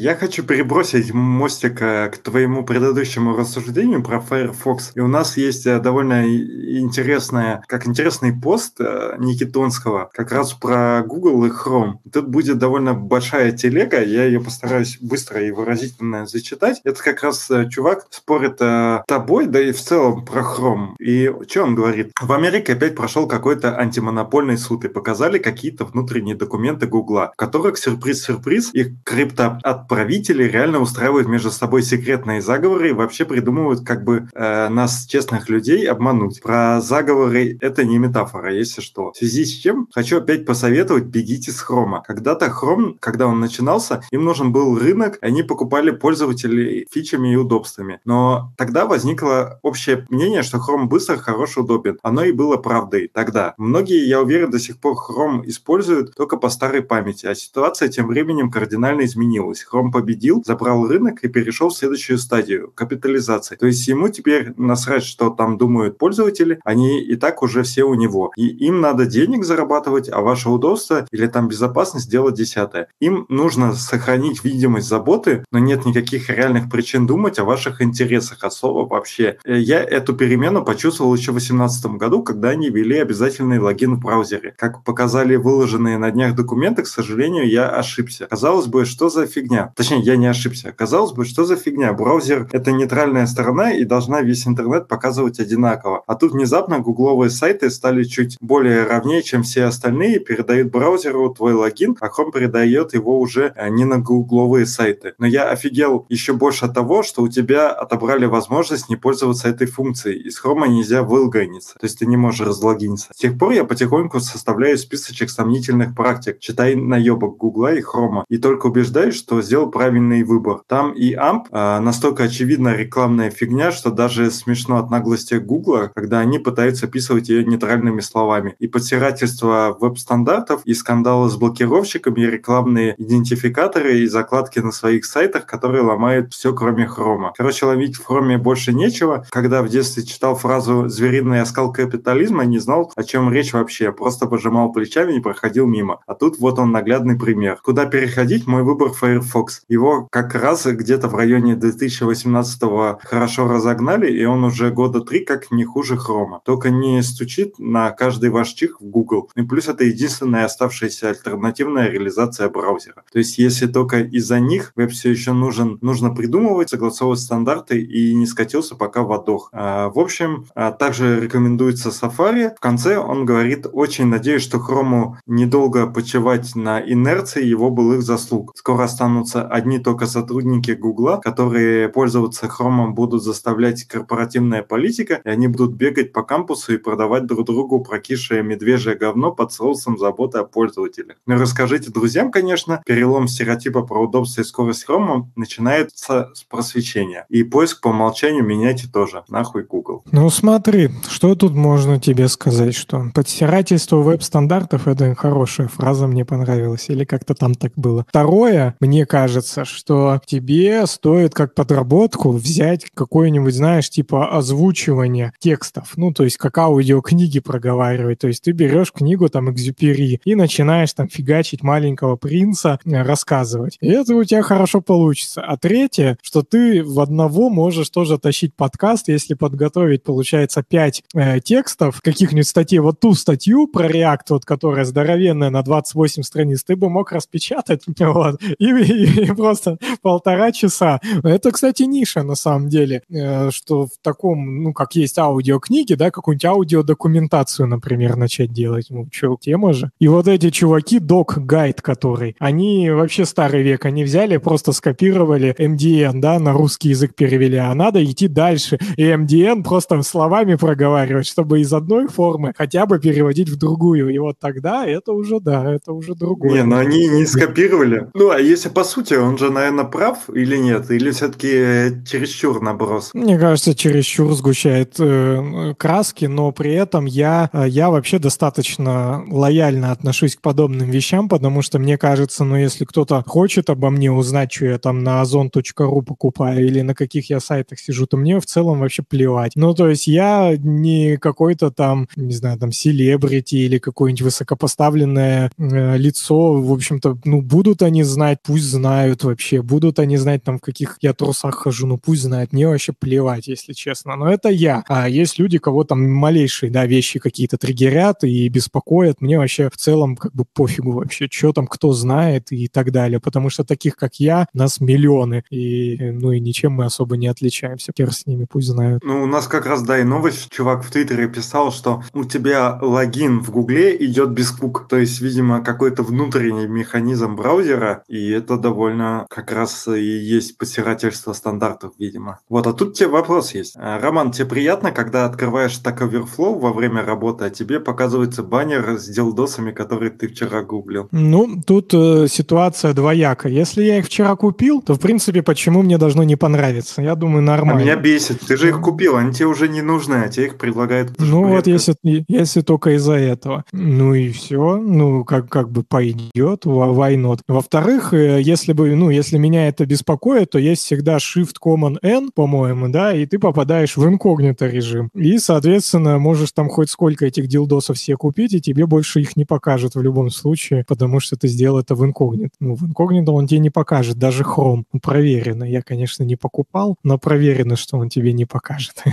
Я хочу перебросить мостик э, к твоему предыдущему рассуждению про Firefox. И у нас есть э, довольно интересная, как интересный пост э, Никитонского, как раз про Google и Chrome. Тут будет довольно большая телега, я ее постараюсь быстро и выразительно зачитать. Это как раз чувак спорит с тобой, да и в целом про Chrome. И что он говорит? В Америке опять прошел какой-то антимонопольный суд и показали какие-то внутренние документы Гугла, в которых, сюрприз-сюрприз, их крипто от правители реально устраивают между собой секретные заговоры и вообще придумывают как бы э, нас, честных людей, обмануть. Про заговоры это не метафора, если что. В связи с чем хочу опять посоветовать, бегите с хрома. Когда-то хром, когда он начинался, им нужен был рынок, они покупали пользователей фичами и удобствами. Но тогда возникло общее мнение, что хром быстро, хорош, удобен. Оно и было правдой тогда. Многие, я уверен, до сих пор хром используют только по старой памяти, а ситуация тем временем кардинально изменилась. Chrome Газпром победил, забрал рынок и перешел в следующую стадию – капитализации. То есть ему теперь насрать, что там думают пользователи, они и так уже все у него. И им надо денег зарабатывать, а ваше удобство или там безопасность делать десятое. Им нужно сохранить видимость заботы, но нет никаких реальных причин думать о ваших интересах слова вообще. Э, я эту перемену почувствовал еще в 2018 году, когда они ввели обязательный логин в браузере. Как показали выложенные на днях документы, к сожалению, я ошибся. Казалось бы, что за фигня? Точнее, я не ошибся. Казалось бы, что за фигня? Браузер — это нейтральная сторона и должна весь интернет показывать одинаково. А тут внезапно гугловые сайты стали чуть более равнее, чем все остальные, передают браузеру твой логин, а Chrome передает его уже э, не на гугловые сайты. Но я офигел еще больше от того, что у тебя отобрали возможность не пользоваться этой функцией. Из Chrome нельзя вылогиниться, то есть ты не можешь разлогиниться. С тех пор я потихоньку составляю списочек сомнительных практик, читай наебок Гугла и Хрома, и только убеждаюсь, что сделал правильный выбор. Там и AMP а, настолько очевидная рекламная фигня, что даже смешно от наглости Гугла, когда они пытаются описывать ее нейтральными словами. И подсирательство веб-стандартов, и скандалы с блокировщиками, и рекламные идентификаторы, и закладки на своих сайтах, которые ломают все, кроме хрома. Короче, ловить в хроме больше нечего. Когда в детстве читал фразу «звериный оскал капитализма», не знал, о чем речь вообще. Просто пожимал плечами и проходил мимо. А тут вот он наглядный пример. Куда переходить? Мой выбор Firefox. Его как раз где-то в районе 2018 хорошо разогнали, и он уже года три как не хуже хрома. Только не стучит на каждый ваш чих в Google. И плюс это единственная оставшаяся альтернативная реализация браузера. То есть если только из-за них веб все еще нужен, нужно придумывать, согласовывать стандарты и не скатился пока в отдох. А, в общем, а, также рекомендуется Safari. В конце он говорит, очень надеюсь, что Хрому недолго почивать на инерции его былых заслуг. Скоро останутся одни только сотрудники Гугла, которые пользоваться Хромом будут заставлять корпоративная политика, и они будут бегать по кампусу и продавать друг другу прокисшее медвежье говно под соусом заботы о пользователях. Но ну расскажите друзьям, конечно, перелом стереотипа про удобство и скорость Хрома начинается с просвещения. И поиск по умолчанию меняйте тоже. Нахуй Google. Ну смотри, что тут можно тебе сказать, что подстирательство веб-стандартов — это хорошая фраза, мне понравилась, или как-то там так было. Второе, мне кажется, что тебе стоит как подработку взять какое-нибудь, знаешь, типа озвучивание текстов, ну, то есть как аудиокниги проговаривать, то есть ты берешь книгу там Экзюпери и начинаешь там фигачить маленького принца, э, рассказывать. И это у тебя хорошо получится. А третье, что ты в одного можешь тоже тащить подкаст, если подготовить, получается, пять э, текстов, каких-нибудь статей, вот ту статью про React, вот, которая здоровенная на 28 страниц, ты бы мог распечатать вот, и, и, и просто полтора часа. Это, кстати, ниша на самом деле, э, что в таком, ну, как есть аудиокниги, да, какую-нибудь аудиодокументацию, например, начать делать. Ну, что, тема же. И вот эти чуваки, док-гайд, который, они вообще старый век, они взяли, просто скопировали MDN, да, на русский язык перевели, а надо идти дальше. И MDN просто словами проговаривать, чтобы из одной формы хотя бы переводить в другую. И вот тогда это уже, да, это уже другое. Не, но они не скопировали. Ну, а если по сути, он же, наверное, прав или нет? Или все-таки чересчур наброс? Мне кажется, чересчур сгущает э, краски, но при этом я, э, я вообще достаточно лояльно отношусь к подобным вещам, потому что мне кажется, ну, если кто-то хочет обо мне узнать, что я там на ozon.ru покупаю или на каких я сайтах сижу, то мне в целом вообще плевать. Ну, то есть я не какой-то там, не знаю, там, селебрити или какое-нибудь высокопоставленное э, лицо, в общем-то, ну, будут они знать, пусть знают вообще, будут они знать там, в каких я трусах хожу, ну, пусть знают, мне вообще плевать, если честно, но это я. А есть люди, кого там малейшие, да, вещи какие-то триггерят и беспокоят, мне вообще в целом как бы пофигу вообще, что там кто знает и так далее, потому что таких, как я, нас миллионы, и, ну, и ничем мы особо не отличаемся. Хер с ними, пусть знают. Ну, у нас как раз, да, и новость, чувак в Твиттере писал, что у тебя логин в Гугле идет без кук, то есть, видимо, какой-то внутренний механизм браузера, и это довольно как раз и есть посирательство стандартов, видимо. Вот, а тут тебе вопрос есть. А, Роман, тебе приятно, когда открываешь Stack Overflow во время работы, а тебе показывается баннер с дилдосами, которые ты вчера гуглил? Ну, тут э, ситуация двояка. Если я их вчера купил, то, в принципе, почему мне должно не понравиться? Я думаю, нормально. А меня бесит. Ты же их купил, они тебе уже не нужны, а тебе их предлагают. Ну, вот если, если только из-за этого. Ну и все. Ну, как, как бы пойдет, why not? Во-вторых, э, если бы, ну, если меня это беспокоит, то есть всегда Shift-Command-N, по-моему, да, и ты попадаешь в инкогнито режим. И, соответственно, можешь там хоть сколько этих дилдосов все купить, и тебе больше их не покажет в любом случае, потому что ты сделал это в инкогнито. Ну, в инкогнито он тебе не покажет, даже Chrome. Ну, проверено. Я, конечно, не покупал, но проверено, что он тебе не покажет.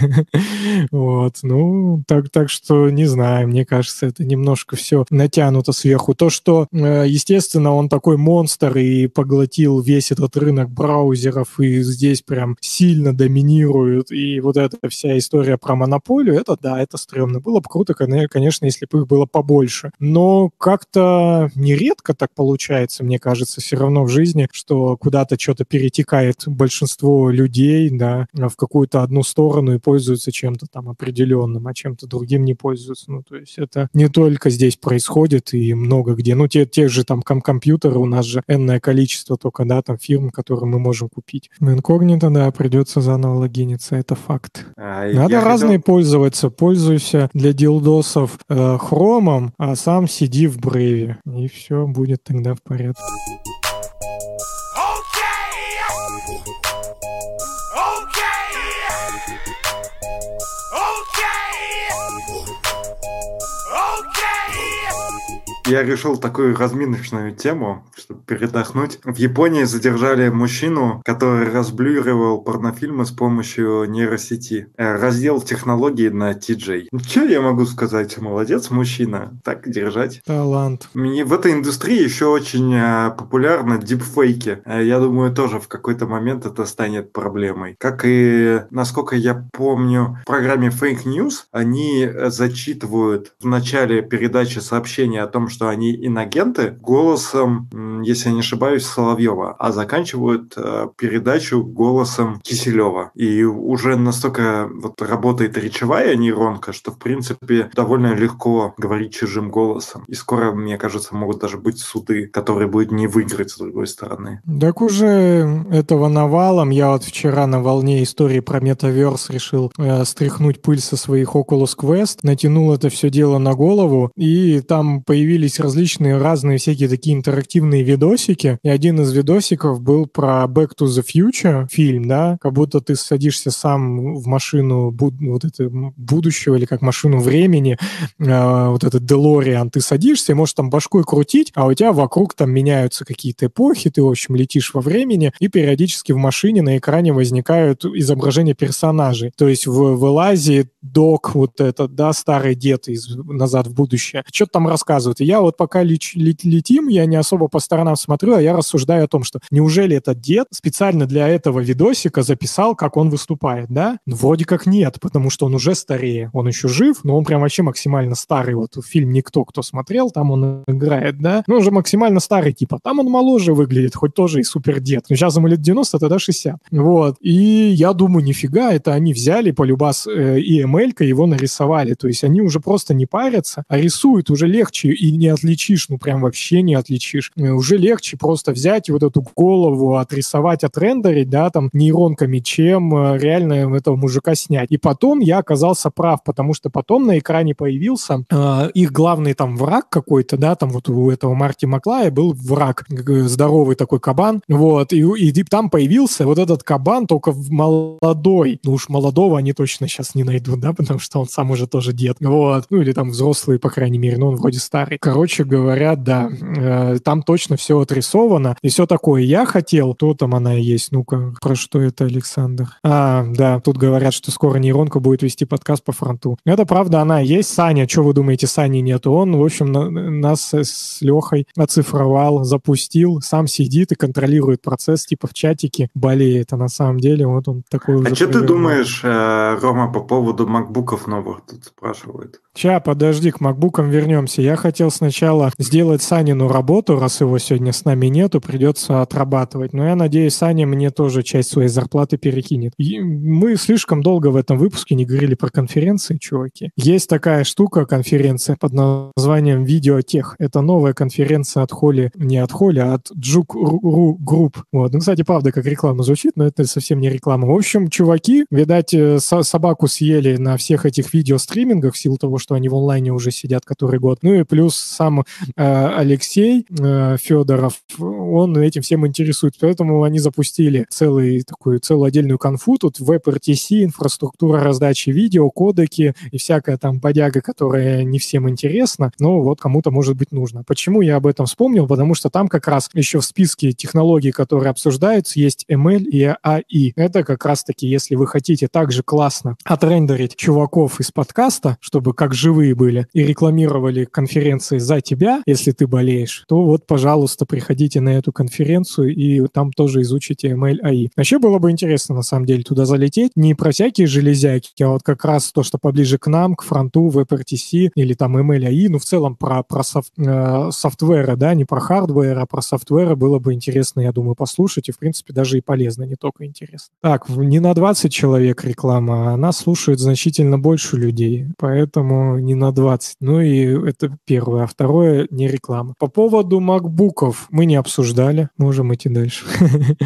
Вот, ну, так, так что не знаю, мне кажется, это немножко все натянуто сверху. То, что, э, естественно, он такой монстр и поглотил поглотил весь этот рынок браузеров и здесь прям сильно доминирует, и вот эта вся история про монополию, это да, это стрёмно. Было бы круто, конечно, если бы их было побольше. Но как-то нередко так получается, мне кажется, все равно в жизни, что куда-то что-то перетекает большинство людей, да, в какую-то одну сторону и пользуются чем-то там определенным, а чем-то другим не пользуются. Ну, то есть это не только здесь происходит и много где. Ну, те, те же там ком компьютеры, у нас же энное количество только, да, там фирм, которые мы можем купить. В инкогнито, да, придется заново логиниться, это факт. А, Надо разные хотел... пользоваться. Пользуйся для дилдосов э, хромом, а сам сиди в брейве. И все будет тогда в порядке. Я решил такую разминочную тему, чтобы передохнуть. В Японии задержали мужчину, который разблюривал порнофильмы с помощью нейросети. Э, раздел технологий на TJ. Ну, что я могу сказать? Молодец, мужчина. Так держать. Талант. Мне в этой индустрии еще очень э, популярны дипфейки. Э, я думаю, тоже в какой-то момент это станет проблемой. Как и, насколько я помню, в программе Fake News они зачитывают в начале передачи сообщения о том, что что они инагенты голосом, если я не ошибаюсь, Соловьева, а заканчивают э, передачу голосом Киселева. И уже настолько вот работает речевая нейронка, что, в принципе, довольно легко говорить чужим голосом. И скоро, мне кажется, могут даже быть суды, которые будет не выиграть с другой стороны. Так уже этого навалом. Я вот вчера на волне истории про метаверс решил э, стряхнуть пыль со своих Oculus Quest, натянул это все дело на голову, и там появились появились различные разные всякие такие интерактивные видосики. И один из видосиков был про Back to the Future фильм, да, как будто ты садишься сам в машину буд вот это будущего или как машину времени, э, вот этот DeLorean, ты садишься и можешь там башкой крутить, а у тебя вокруг там меняются какие-то эпохи, ты, в общем, летишь во времени, и периодически в машине на экране возникают изображения персонажей. То есть в, вылазит док вот этот, да, старый дед из «Назад в будущее», что-то там рассказывает. И я вот пока леч, лет, летим, я не особо по сторонам смотрю, а я рассуждаю о том, что неужели этот дед специально для этого видосика записал, как он выступает, да? Ну, вроде как нет, потому что он уже старее. Он еще жив, но он прям вообще максимально старый. Вот фильм «Никто, кто смотрел», там он играет, да? Ну, уже максимально старый, типа. Там он моложе выглядит, хоть тоже и супер дед. Но сейчас ему лет 90, тогда 60. Вот. И я думаю, нифига, это они взяли полюбас э, и ML его нарисовали. То есть они уже просто не парятся, а рисуют уже легче и не отличишь, ну прям вообще не отличишь. Э, уже легче просто взять вот эту голову, отрисовать, отрендерить, да, там, нейронками, чем э, реально этого мужика снять. И потом я оказался прав, потому что потом на экране появился э, их главный там враг какой-то, да, там вот у этого Марти Маклая был враг, здоровый такой кабан, вот, и, и там появился вот этот кабан, только молодой. Ну уж молодого они точно сейчас не найдут, да, потому что он сам уже тоже дед, вот, ну или там взрослый, по крайней мере, но он вроде старый. Короче говоря, да, э, там точно все отрисовано и все такое. Я хотел, то там она есть, ну-ка, про что это, Александр? А, да, тут говорят, что скоро нейронка будет вести подкаст по фронту. Это правда, она есть. Саня, что вы думаете, Сани нет? Он, в общем, на, нас с Лехой оцифровал, запустил, сам сидит и контролирует процесс, типа в чатике болеет, а на самом деле вот он такой А что ты думаешь, э, Рома, по поводу макбуков новых тут спрашивают? Ща, подожди, к макбукам вернемся. Я хотел сначала сделать Санину работу, раз его сегодня с нами нету, придется отрабатывать. Но я надеюсь, Саня мне тоже часть своей зарплаты перекинет. И мы слишком долго в этом выпуске не говорили про конференции, чуваки. Есть такая штука, конференция под названием VideoTech. Это новая конференция от Холли, не от Холли, а от JUG Ru Group. Вот. Ну, кстати, правда, как реклама звучит, но это совсем не реклама. В общем, чуваки, видать, э, собаку съели на всех этих видеостримингах в силу того, что они в онлайне уже сидят который год. Ну и плюс сам Э, Алексей э, Федоров, он этим всем интересуется. Поэтому они запустили целый, такую, целую отдельную конфу. Тут WebRTC, инфраструктура раздачи видео, кодеки и всякая там бодяга, которая не всем интересна, но вот кому-то может быть нужно. Почему я об этом вспомнил? Потому что там как раз еще в списке технологий, которые обсуждаются, есть ML и AI. Это как раз-таки, если вы хотите также классно отрендерить чуваков из подкаста, чтобы как живые были, и рекламировали конференции за тебя, если ты болеешь, то вот, пожалуйста, приходите на эту конференцию и там тоже изучите ML AI. Вообще было бы интересно, на самом деле, туда залететь. Не про всякие железяки, а вот как раз то, что поближе к нам, к фронту, WebRTC или там ML AI, ну, в целом про, про софт, э, софтверы, да, не про hardware, а про софтверы было бы интересно, я думаю, послушать, и, в принципе, даже и полезно, не только интересно. Так, не на 20 человек реклама, а нас слушает значительно больше людей, поэтому не на 20. Ну и это первое. А второе, не реклама. По поводу макбуков мы не обсуждали, можем идти дальше.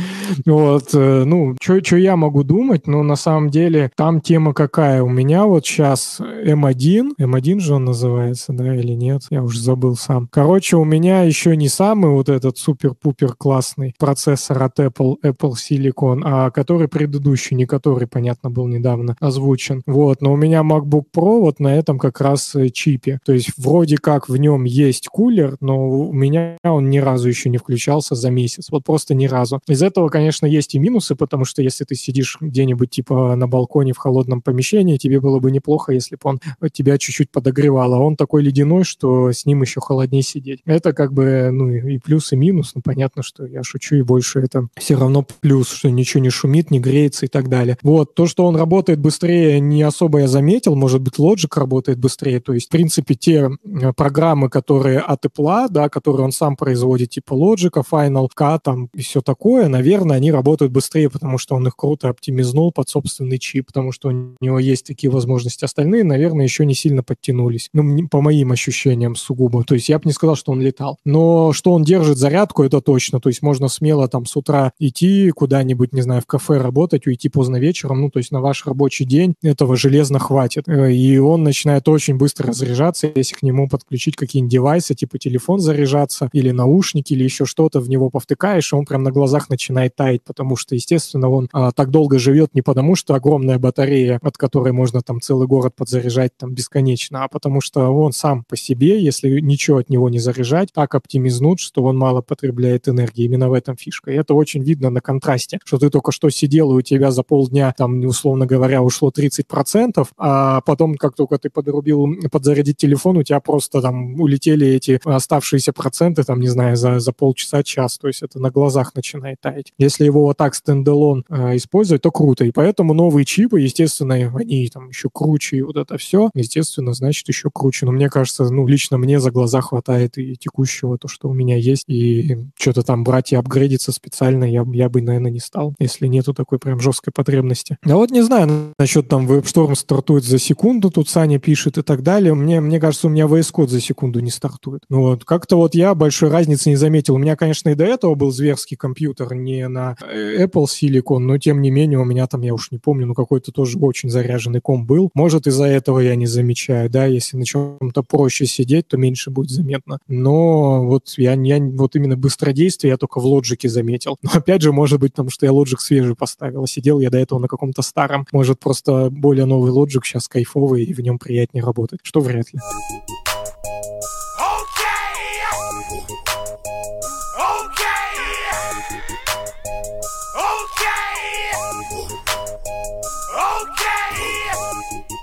Вот, э, ну, что я могу думать, но на самом деле там тема какая? У меня вот сейчас M1, M1 же он называется, да, или нет? Я уже забыл сам. Короче, у меня еще не самый вот этот супер-пупер классный процессор от Apple, Apple Silicon, а который предыдущий, не который, понятно, был недавно озвучен. Вот, но у меня MacBook Pro вот на этом как раз э, чипе. То есть вроде как в нем есть кулер, но у меня он ни разу еще не включался за месяц. Вот просто ни разу. Из этого, конечно, есть и минусы, потому что если ты сидишь где-нибудь типа на балконе в холодном помещении, тебе было бы неплохо, если бы он тебя чуть-чуть подогревал. А он такой ледяной, что с ним еще холоднее сидеть. Это как бы, ну, и плюс, и минус. Ну, понятно, что я шучу, и больше это все равно плюс, что ничего не шумит, не греется и так далее. Вот. То, что он работает быстрее, не особо я заметил. Может быть, Logic работает быстрее. То есть, в принципе, те э, программы, которые от Apple, да, которые он сам производит, типа Logic, Final Cut там, и все такое, наверное, они работают быстрее, потому что он их круто оптимизнул под собственный чип, потому что у него есть такие возможности. Остальные, наверное, еще не сильно подтянулись. Ну, по моим ощущениям сугубо. То есть я бы не сказал, что он летал. Но что он держит зарядку, это точно. То есть можно смело там с утра идти куда-нибудь, не знаю, в кафе работать, уйти поздно вечером. Ну, то есть на ваш рабочий день этого железно хватит. Э, и он начинает очень быстро разряжаться, если к нему подключить какие-нибудь девайсы, типа телефон заряжаться или наушники, или еще что-то в него повтыкаешь, и он прям на глазах начинает таять, потому что, естественно, он а, так долго живет не потому, что огромная батарея, от которой можно там целый город подзаряжать там бесконечно, а потому что он сам по себе, если ничего от него не заряжать, так оптимизнут, что он мало потребляет энергии. Именно в этом фишка. И это очень видно на контрасте, что ты только что сидел, и у тебя за полдня, там, условно говоря, ушло 30%, а потом, как только ты подрубил подзарядить телефон, у тебя просто там улетели эти оставшиеся проценты, там, не знаю, за, за полчаса, час. То есть это на глазах начинает таять. Если его вот так стендалон э, использовать, то круто. И поэтому новые чипы, естественно, они там еще круче, и вот это все, естественно, значит, еще круче. Но мне кажется, ну, лично мне за глаза хватает и текущего, то, что у меня есть, и что-то там брать и апгрейдиться специально я, я бы, наверное, не стал, если нету такой прям жесткой потребности. А вот не знаю, насчет там WebStorm стартует за секунду, тут Саня пишет и так далее. Мне, мне кажется, у меня VS Code за секунду не стартует. Ну вот, как-то вот я большой разницы не заметил. У меня, конечно, и до этого был зверский компьютер, не на э, Apple Silicon, но тем не менее у меня там, я уж не помню, ну какой-то тоже очень заряженный ком был. Может, из-за этого я не замечаю, да, если на чем-то проще сидеть, то меньше будет заметно. Но вот я, я вот именно быстродействие я только в Logic заметил. Но опять же, может быть, потому что я Logic свежий поставил, сидел я до этого на каком-то старом. Может, просто более новый Logic сейчас кайфовый, и в нем приятнее работать, что вряд ли.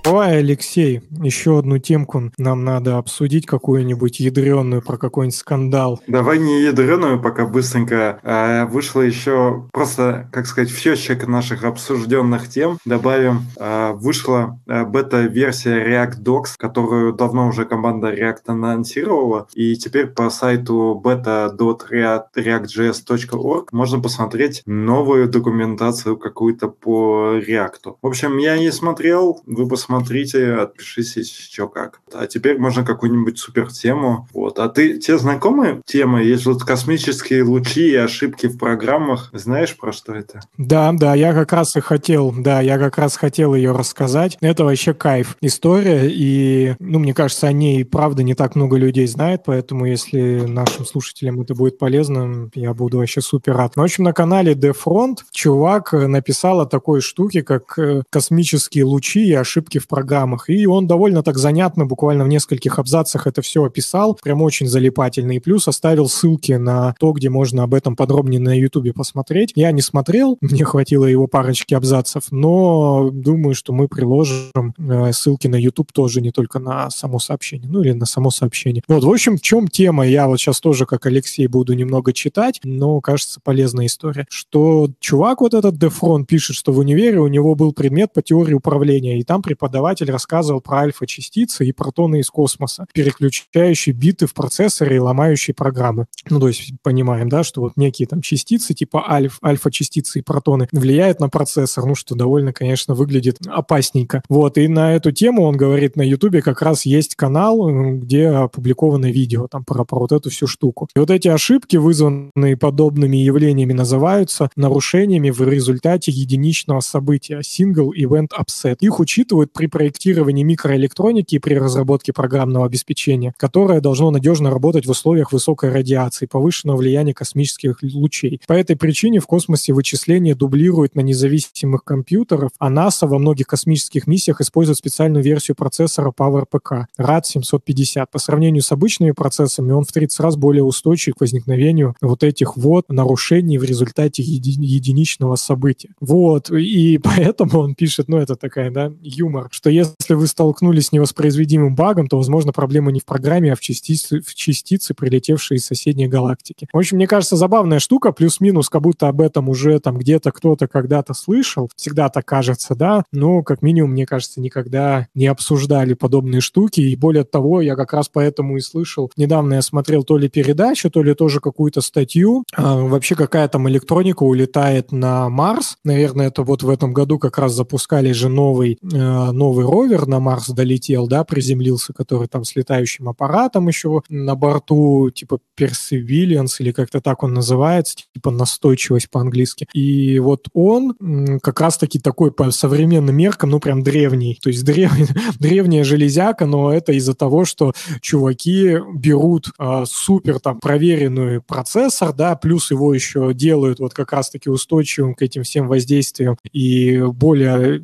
Давай, Алексей, еще одну темку нам надо обсудить, какую-нибудь ядреную про какой-нибудь скандал. Давай не ядреную, пока быстренько. А вышло еще просто, как сказать, в счетчик наших обсужденных тем добавим. А, вышла а, бета-версия React Docs, которую давно уже команда React анонсировала, и теперь по сайту beta.react.js.org можно посмотреть новую документацию какую-то по React. В общем, я не смотрел, вы посмотрите посмотрите, отпишитесь, что как. А теперь можно какую-нибудь супер тему. Вот. А ты, тебе знакомы темы? Есть вот космические лучи и ошибки в программах. Знаешь, про что это? Да, да, я как раз и хотел, да, я как раз хотел ее рассказать. Это вообще кайф история, и, ну, мне кажется, о ней, правда, не так много людей знает, поэтому если нашим слушателям это будет полезно, я буду вообще супер рад. В общем, на канале Defront чувак написал о такой штуке, как э, космические лучи и ошибки в программах. И он довольно так занятно, буквально в нескольких абзацах это все описал, прям очень залипательно. И плюс оставил ссылки на то, где можно об этом подробнее на Ютубе посмотреть. Я не смотрел, мне хватило его парочки абзацев, но думаю, что мы приложим э, ссылки на YouTube тоже, не только на само сообщение, ну или на само сообщение. Вот, в общем, в чем тема? Я вот сейчас тоже, как Алексей, буду немного читать, но, кажется, полезная история. Что чувак вот этот Дефрон пишет, что в универе у него был предмет по теории управления, и там преподаватель рассказывал про альфа-частицы и протоны из космоса, переключающие биты в процессоре и ломающие программы. Ну, то есть понимаем, да, что вот некие там частицы типа альф, альфа-частицы и протоны влияют на процессор, ну, что довольно, конечно, выглядит опасненько. Вот, и на эту тему он говорит, на Ютубе как раз есть канал, где опубликовано видео там про, про вот эту всю штуку. И вот эти ошибки, вызванные подобными явлениями, называются нарушениями в результате единичного события Single Event Upset. Их учитывают при проектировании микроэлектроники и при разработке программного обеспечения, которое должно надежно работать в условиях высокой радиации, повышенного влияния космических лучей. По этой причине в космосе вычисления дублируют на независимых компьютерах, а НАСА во многих космических миссиях использует специальную версию процессора PowerPK RAD 750. По сравнению с обычными процессами он в 30 раз более устойчив к возникновению вот этих вот нарушений в результате еди- единичного события. Вот, и поэтому он пишет, ну это такая, да, юмор, что если вы столкнулись с невоспроизведимым багом, то, возможно, проблема не в программе, а в частице, в частице прилетевшей из соседней галактики. В общем, мне кажется, забавная штука, плюс-минус, как будто об этом уже там где-то кто-то когда-то слышал. Всегда так кажется, да, но, как минимум, мне кажется, никогда не обсуждали подобные штуки, и более того, я как раз поэтому и слышал, недавно я смотрел то ли передачу, то ли тоже какую-то статью, а, вообще какая там электроника улетает на Марс, наверное, это вот в этом году как раз запускали же новый, э, новый ровер на Марс долетел, да, приземлился, который там с летающим аппаратом еще на борту, типа Perseverance или как-то так он называется, типа настойчивость по-английски. И вот он как раз-таки такой по современным меркам, ну прям древний, то есть древ... древняя железяка, но это из-за того, что чуваки берут э, супер там проверенный процессор, да, плюс его еще делают вот как раз-таки устойчивым к этим всем воздействиям и более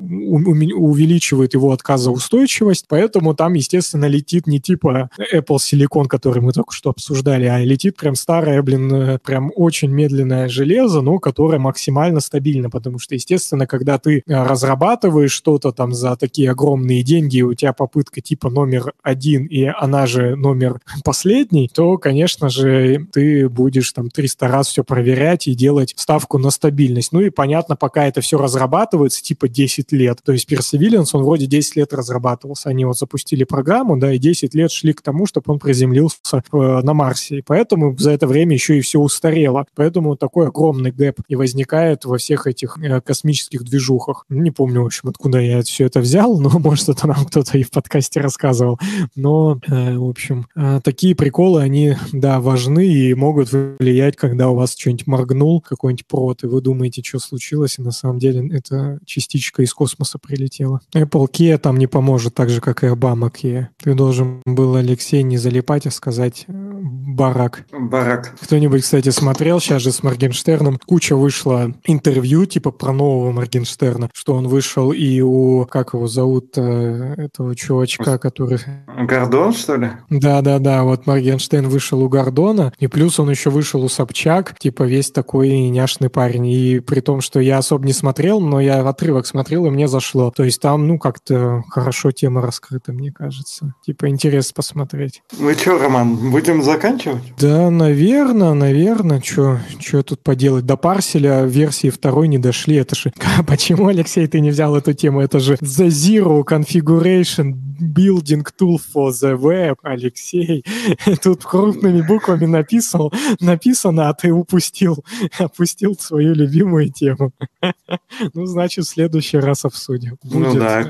его отказоустойчивость, поэтому там, естественно, летит не типа Apple Silicon, который мы только что обсуждали, а летит прям старое, блин, э, прям очень медленное железо, но которое максимально стабильно, потому что, естественно, когда ты э, разрабатываешь что-то там за такие огромные деньги, у тебя попытка типа номер один, и она же номер последний, то, конечно же, ты будешь там 300 раз все проверять и делать ставку на стабильность. Ну и понятно, пока это все разрабатывается, типа 10 лет. То есть Perseverance, он вроде 10 лет разрабатывался. Они вот запустили программу, да, и 10 лет шли к тому, чтобы он приземлился э, на Марсе. И поэтому за это время еще и все устарело. Поэтому такой огромный гэп и возникает во всех этих э, космических движухах. Не помню, в общем, откуда я все это взял, но, может, это нам кто-то и в подкасте рассказывал. Но, э, в общем, э, такие приколы, они, да, важны и могут влиять, когда у вас что-нибудь моргнул, какой-нибудь провод, и вы думаете, что случилось, и на самом деле это частичка из космоса прилетела. Apple Kia там не поможет, так же, как и Obama Kia. Ты должен был, Алексей, не залипать, а сказать э, барак. Барак. Кто-нибудь, кстати, смотрел сейчас же с Моргенштерном? Куча вышло интервью, типа, про нового Моргенштерна, что он вышел и у, как его зовут, э, этого чувачка, который... Гордон, что ли? Да-да-да, вот Моргенштерн вышел у Гордона, и плюс он еще вышел у Собчак, типа, весь такой няшный парень. И при том, что я особо не смотрел, но я отрывок смотрел, и мне зашло. То есть там, ну, как-то хорошо тема раскрыта, мне кажется. Типа, интерес посмотреть. Ну что, Роман, будем заканчивать? Да, наверное, наверное. Что тут поделать? До парселя версии второй не дошли. Это же... Почему, Алексей, ты не взял эту тему? Это же The Zero Configuration Building Tool for the Web, Алексей. Тут крупными буквами написал, написано, а ты упустил, опустил свою любимую тему. Ну, значит, в следующий раз обсудим. Ну Будет ну да.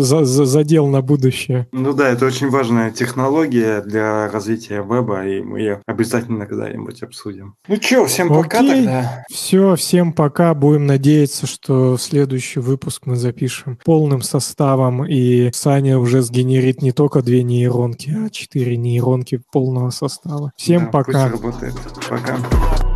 За, за, задел на будущее. Ну да, это очень важная технология для развития веба, и мы ее обязательно когда-нибудь обсудим. Ну что, всем Окей. пока тогда. Все, всем пока. Будем надеяться, что следующий выпуск мы запишем полным составом, и Саня уже сгенерит не только две нейронки, а четыре нейронки полного состава. Всем да, пока. Пусть работает. Пока.